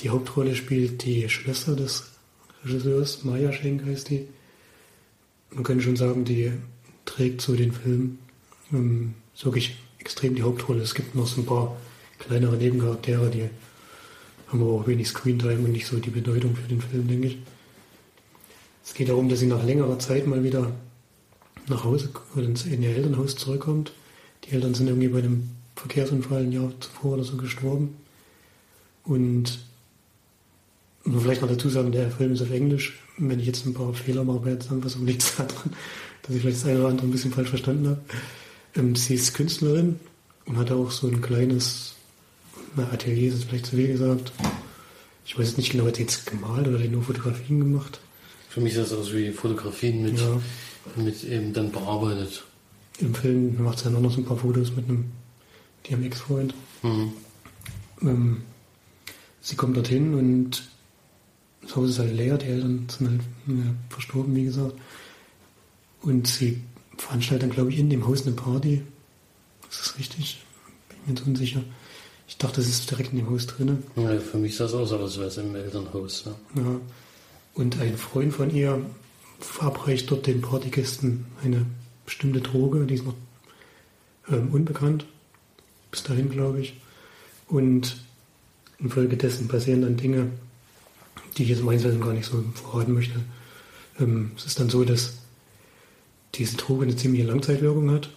Speaker 2: Die Hauptrolle spielt die Schwester des Regisseurs, Maya Schenk heißt die. Man könnte schon sagen, die trägt so den Film ähm, wirklich extrem die Hauptrolle. Es gibt noch so ein paar kleinere Nebencharaktere, die haben aber auch wenig Screentime und nicht so die Bedeutung für den Film, denke ich. Es geht darum, dass sie nach längerer Zeit mal wieder nach Hause oder in ihr Elternhaus zurückkommt. Die Eltern sind irgendwie bei einem Verkehrsunfall ein Jahr zuvor oder so gestorben. Und nur vielleicht noch dazu sagen, der Film ist auf Englisch. Wenn ich jetzt ein paar Fehler mache bei der Zusammenfassung, liegt es daran, dass ich vielleicht das eine oder andere ein bisschen falsch verstanden habe. Ähm, sie ist Künstlerin und hat auch so ein kleines na, Atelier, ist vielleicht zu viel gesagt. Ich weiß nicht genau, hat sie jetzt gemalt oder hat nur Fotografien gemacht.
Speaker 1: Für mich ist das aus wie Fotografien mit, ja. Mit eben dann bearbeitet.
Speaker 2: Im Film macht sie dann auch noch so ein paar Fotos mit einem, Ex-Freund. Mhm. Ähm, sie kommt dorthin und das Haus ist halt leer, die Eltern sind halt ja, verstorben, wie gesagt. Und sie veranstaltet dann, glaube ich, in dem Haus eine Party. Ist das richtig? Bin mir jetzt unsicher. Ich dachte, das ist direkt in dem Haus drin.
Speaker 1: Ja, für mich sah es aus, als wäre es im Elternhaus.
Speaker 2: Ja. ja. Und ein Freund von ihr verabreicht dort den Partygästen eine bestimmte Droge, die ist noch ähm, unbekannt. Bis dahin, glaube ich. Und infolgedessen passieren dann Dinge, die ich jetzt im Einzelnen gar nicht so verraten möchte. Ähm, es ist dann so, dass diese Droge eine ziemliche Langzeitwirkung hat.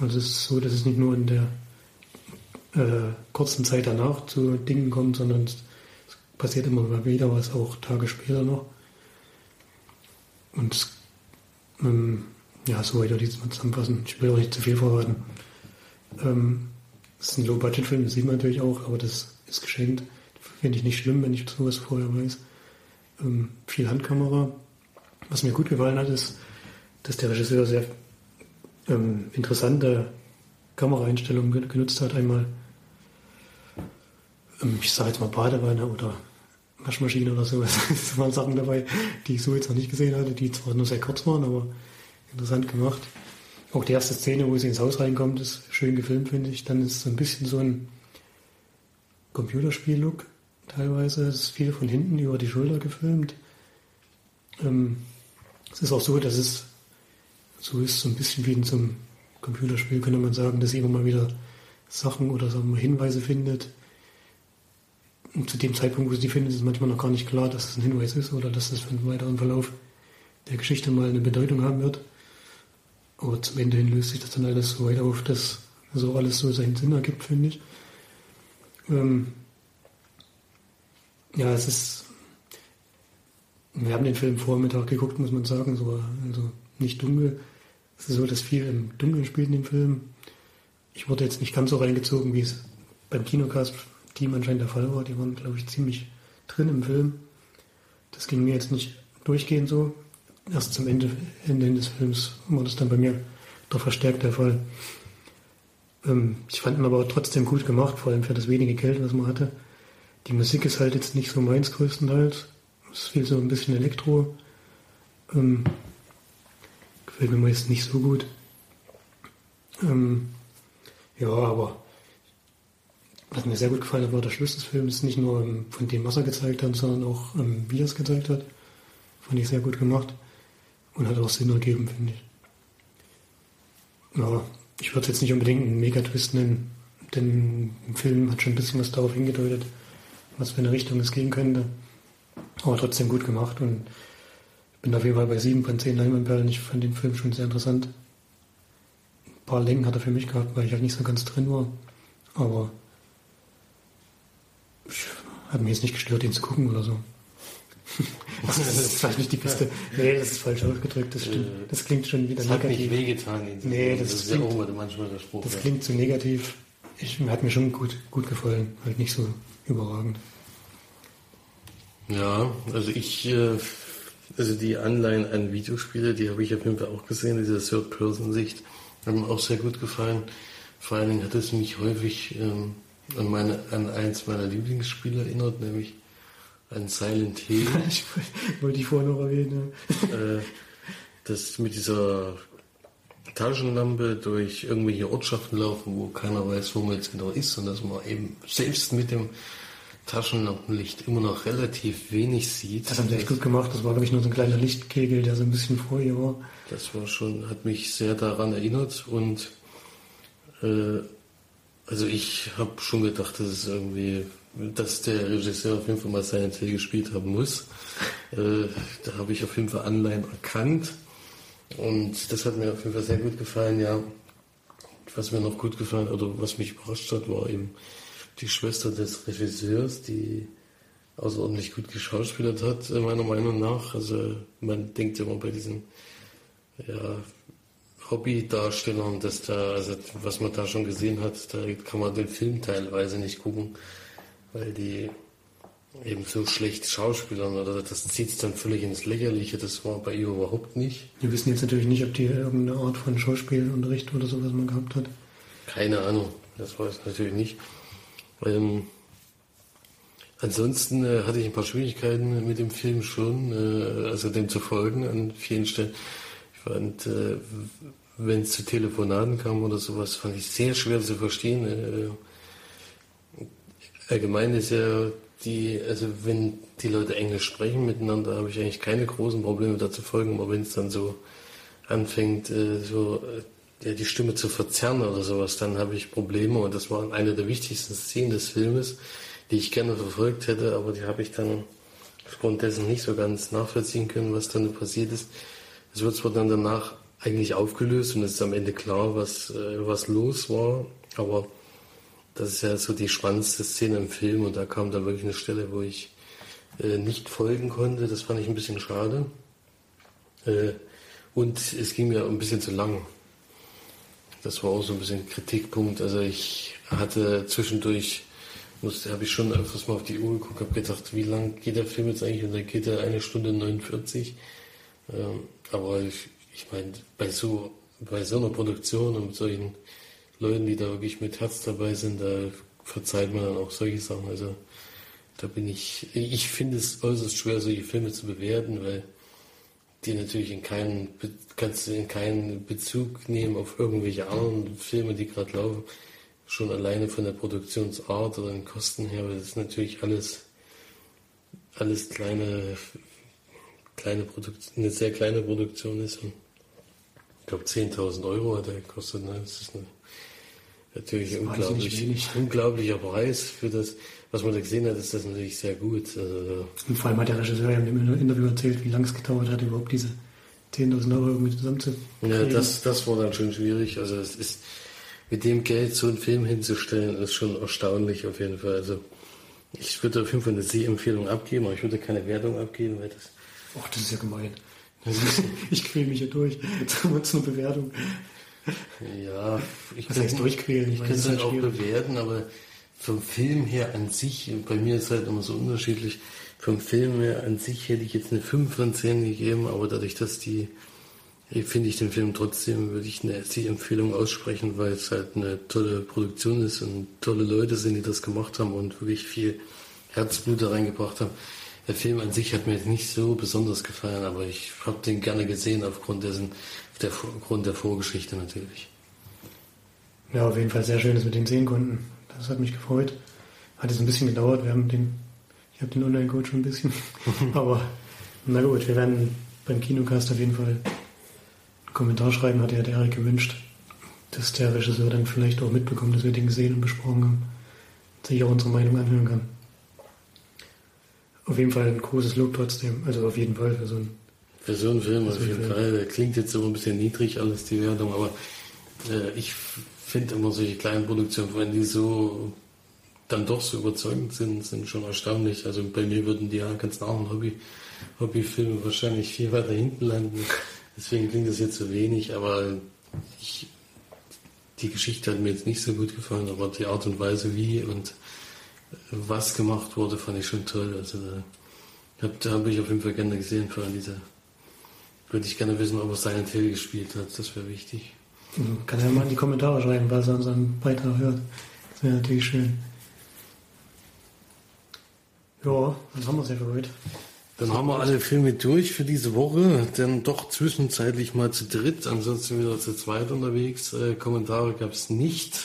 Speaker 2: Also es ist so, dass es nicht nur in der äh, kurzen Zeit danach zu Dingen kommt, sondern es passiert immer mal wieder was, auch Tage später noch. Und ähm, ja, so weiter dieses Mal zusammenfassen. Ich will auch nicht zu viel verraten. Ähm, das ist ein Low-Budget-Film, das sieht man natürlich auch, aber das ist geschenkt. Finde ich nicht schlimm, wenn ich sowas vorher weiß. Ähm, viel Handkamera. Was mir gut gefallen hat, ist, dass der Regisseur sehr ähm, interessante Kameraeinstellungen genutzt hat. Einmal ähm, ich sage jetzt mal Badewanne oder Waschmaschine oder sowas. Das waren Sachen dabei, die ich so jetzt noch nicht gesehen hatte, die zwar nur sehr kurz waren, aber interessant gemacht. Auch die erste Szene, wo sie ins Haus reinkommt, ist schön gefilmt, finde ich. Dann ist so ein bisschen so ein Computerspiel-Look teilweise. Es ist viel von hinten über die Schulter gefilmt. Ähm, es ist auch so, dass es so ist, so ein bisschen wie in so einem Computerspiel, könnte man sagen, dass sie immer mal wieder Sachen oder sagen wir, Hinweise findet, und zu dem Zeitpunkt, wo sie die finden, ist es manchmal noch gar nicht klar, dass es ein Hinweis ist oder dass es für den weiteren Verlauf der Geschichte mal eine Bedeutung haben wird. Aber zum Ende hin löst sich das dann alles so weiter auf, dass so alles so seinen Sinn ergibt, finde ich. Ähm ja, es ist. Wir haben den Film Vormittag geguckt, muss man sagen, so, also nicht dunkel. Es ist so, dass viel im Dunkeln spielt in dem Film. Ich wurde jetzt nicht ganz so reingezogen, wie es beim Kinocast Team anscheinend der Fall war. Die waren, glaube ich, ziemlich drin im Film. Das ging mir jetzt nicht durchgehend so. Erst zum Ende, Ende des Films war das dann bei mir doch verstärkt der Fall. Ähm, ich fand ihn aber trotzdem gut gemacht, vor allem für das wenige Geld, was man hatte. Die Musik ist halt jetzt nicht so meins größtenteils. Es viel so ein bisschen Elektro. Ähm, gefällt mir meist nicht so gut. Ähm, ja, aber was mir sehr gut gefallen hat, war der Schluss des Films. Nicht nur von dem, was er gezeigt hat, sondern auch ähm, wie er es gezeigt hat. Fand ich sehr gut gemacht. Und hat auch Sinn ergeben, finde ich. Ja, ich würde es jetzt nicht unbedingt einen Megatwist nennen, denn im Film hat schon ein bisschen was darauf hingedeutet, was für eine Richtung es gehen könnte. Aber trotzdem gut gemacht und ich bin auf jeden Fall bei sieben von zehn Leinwandperlen. Ich fand den Film schon sehr interessant. Ein paar Längen hat er für mich gehabt, weil ich halt nicht so ganz drin war. Aber Hat mich jetzt nicht gestört, ihn zu gucken oder so. Also, das ist vielleicht nicht die beste. Nee, das ist falsch ausgedrückt, das stimmt. Das klingt schon wieder
Speaker 1: Das hat
Speaker 2: negativ.
Speaker 1: nicht wehgetan. ihn zu
Speaker 2: Nee, das
Speaker 1: das ist ja
Speaker 2: klingt-
Speaker 1: immer manchmal der Spruch.
Speaker 2: Das
Speaker 1: ja.
Speaker 2: klingt zu negativ. Ich, hat mir schon gut, gut gefallen. Halt nicht so überragend.
Speaker 1: Ja, also ich, äh, also die Anleihen an Videospiele, die habe ich auf jeden Fall auch gesehen, diese Third-Person-Sicht, haben mir auch sehr gut gefallen. Vor allen Dingen hat es mich häufig ähm, an, meine, an eins meiner Lieblingsspiele erinnert, nämlich an Silent Hill.
Speaker 2: Ich wollte ich vorhin noch erwähnen.
Speaker 1: äh, das mit dieser Taschenlampe durch irgendwelche Ortschaften laufen, wo keiner weiß, wo man jetzt genau ist und dass man eben selbst mit dem Taschenlampenlicht immer noch relativ wenig sieht.
Speaker 2: Das haben sie echt gut gemacht. Das war, glaube ich, nur so ein kleiner Lichtkegel, der so ein bisschen vor ihr war.
Speaker 1: Das war schon, hat mich sehr daran erinnert und äh, also ich habe schon gedacht, dass es irgendwie, dass der Regisseur auf jeden Fall mal Silent Hill gespielt haben muss. Äh, da habe ich auf jeden Fall Anleihen erkannt und das hat mir auf jeden Fall sehr gut gefallen, ja. Was mir noch gut gefallen oder was mich überrascht hat, war eben die Schwester des Regisseurs, die außerordentlich gut geschauspielert hat, äh, meiner Meinung nach. Also man denkt ja immer bei diesen ja, Hobbydarstellern, dass da, also was man da schon gesehen hat, da kann man den Film teilweise nicht gucken, weil die eben so schlecht schauspielern oder das zieht es dann völlig ins Lächerliche. Das war bei ihr überhaupt nicht.
Speaker 2: Wir wissen jetzt natürlich nicht, ob die irgendeine Art von Schauspielunterricht oder sowas mal gehabt hat.
Speaker 1: Keine Ahnung, das weiß ich natürlich nicht. Ähm, ansonsten äh, hatte ich ein paar Schwierigkeiten mit dem Film schon, äh, also dem zu folgen an vielen Stellen. Ich fand, äh, wenn es zu Telefonaten kam oder sowas, fand ich sehr schwer zu verstehen. Äh, allgemein ist ja die, also wenn die Leute Englisch sprechen miteinander, habe ich eigentlich keine großen Probleme da zu folgen, aber wenn es dann so anfängt, äh, so äh, ja, die Stimme zu verzerren oder sowas, dann habe ich Probleme und das war eine der wichtigsten Szenen des Filmes, die ich gerne verfolgt hätte, aber die habe ich dann aufgrund dessen nicht so ganz nachvollziehen können, was dann passiert ist. Es wird zwar dann danach eigentlich aufgelöst und es ist am Ende klar, was, äh, was los war, aber das ist ja so die spannendste Szene im Film und da kam dann wirklich eine Stelle, wo ich äh, nicht folgen konnte. Das fand ich ein bisschen schade. Äh, und es ging mir ein bisschen zu lang. Das war auch so ein bisschen Kritikpunkt. Also ich hatte zwischendurch, habe ich schon öfters mal auf die Uhr geguckt, habe gedacht, wie lang geht der Film jetzt eigentlich? Und dann geht er eine Stunde 49. Ähm, aber ich, ich meine, bei so, bei so einer Produktion und mit solchen Leuten, die da wirklich mit Herz dabei sind, da verzeiht man dann auch solche Sachen. Also da bin ich, ich finde es äußerst schwer, solche Filme zu bewerten, weil die natürlich in keinen, kannst du in keinen Bezug nehmen auf irgendwelche anderen Filme, die gerade laufen. Schon alleine von der Produktionsart oder den Kosten her, weil das ist natürlich alles, alles kleine, kleine Produktion, eine sehr kleine Produktion ist. Und glaube 10.000 Euro hat er gekostet. Ne? Das ist eine, natürlich
Speaker 2: Das
Speaker 1: unglaublich, unglaublicher Preis für das, was man da gesehen hat, ist das natürlich sehr gut. Also,
Speaker 2: Und vor allem hat der Regisseur ja dem Interview erzählt, wie lange es gedauert hat, überhaupt diese 10.000 Euro irgendwie zusammenzukriegen.
Speaker 1: Ja, das, das war dann schon schwierig. Also es ist mit dem Geld so einen Film hinzustellen, ist schon erstaunlich auf jeden Fall. Also ich würde auf jeden Fall eine Sehempfehlung abgeben, aber ich würde keine Wertung abgeben, weil das
Speaker 2: Ach, das ist ja gemein. ich quäle mich hier durch. Jetzt haben wir uns eine Bewertung.
Speaker 1: ja, ich
Speaker 2: Was heißt durchquälen? Ich das
Speaker 1: es halt auch bewerten, aber vom Film her an sich, bei mir ist es halt immer so unterschiedlich, vom Film her an sich hätte ich jetzt eine 5 von 10 gegeben, aber dadurch, dass die, finde ich den Film trotzdem, würde ich eine Empfehlung aussprechen, weil es halt eine tolle Produktion ist und tolle Leute sind, die das gemacht haben und wirklich viel Herzblut da reingebracht haben. Der Film an sich hat mir jetzt nicht so besonders gefallen, aber ich habe den gerne gesehen aufgrund dessen, der, aufgrund der Vorgeschichte natürlich.
Speaker 2: Ja, auf jeden Fall sehr schön, dass wir den sehen konnten. Das hat mich gefreut. Hat jetzt ein bisschen gedauert. Wir haben den, ich habe den Online-Code schon ein bisschen. Aber na gut, wir werden beim Kinocast auf jeden Fall einen Kommentar schreiben, hat ja der Erik gewünscht, dass der Regisseur dann vielleicht auch mitbekommt, dass wir den gesehen und besprochen haben. Sich auch unsere Meinung anhören kann. Auf jeden Fall ein großes Lob trotzdem. Also auf jeden Fall für so ein
Speaker 1: Für so einen Film auf
Speaker 2: einen
Speaker 1: jeden
Speaker 2: Film.
Speaker 1: Fall. Der klingt jetzt immer ein bisschen niedrig, alles die Wertung, aber äh, ich finde immer solche kleinen Produktionen, wenn die so dann doch so überzeugend sind, sind schon erstaunlich. Also bei mir würden die ganzen anderen Hobby, Hobbyfilme wahrscheinlich viel weiter hinten landen. Deswegen klingt das jetzt so wenig, aber ich, die Geschichte hat mir jetzt nicht so gut gefallen, aber die Art und Weise, wie und was gemacht wurde, fand ich schon toll. Also da, da habe ich auf jeden Fall gerne gesehen, vor allem diese. Würde ich gerne wissen, ob er Silent Hill gespielt hat, das wäre wichtig.
Speaker 2: Kann er mal in die Kommentare schreiben, was er unseren Beitrag hört. Das wäre natürlich schön. Ja, dann haben wir es ja für heute.
Speaker 1: Dann haben wir alle Filme durch für diese Woche. Dann doch zwischenzeitlich mal zu dritt, ansonsten wieder zu zweit unterwegs. Äh, Kommentare gab es nicht.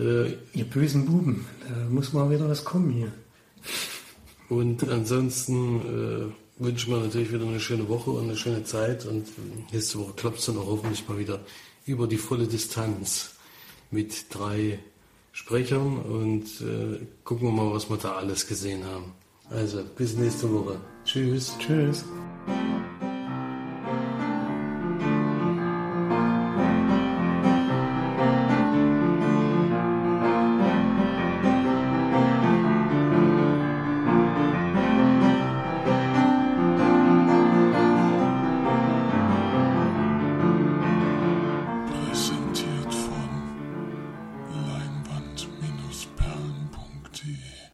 Speaker 2: Äh, Ihr bösen Buben, da muss mal wieder was kommen hier.
Speaker 1: Und ansonsten äh, wünschen wir natürlich wieder eine schöne Woche und eine schöne Zeit. Und nächste Woche klappt es dann auch hoffentlich mal wieder über die volle Distanz mit drei Sprechern und äh, gucken wir mal, was wir da alles gesehen haben. Also, bis nächste Woche. Tschüss.
Speaker 2: Tschüss.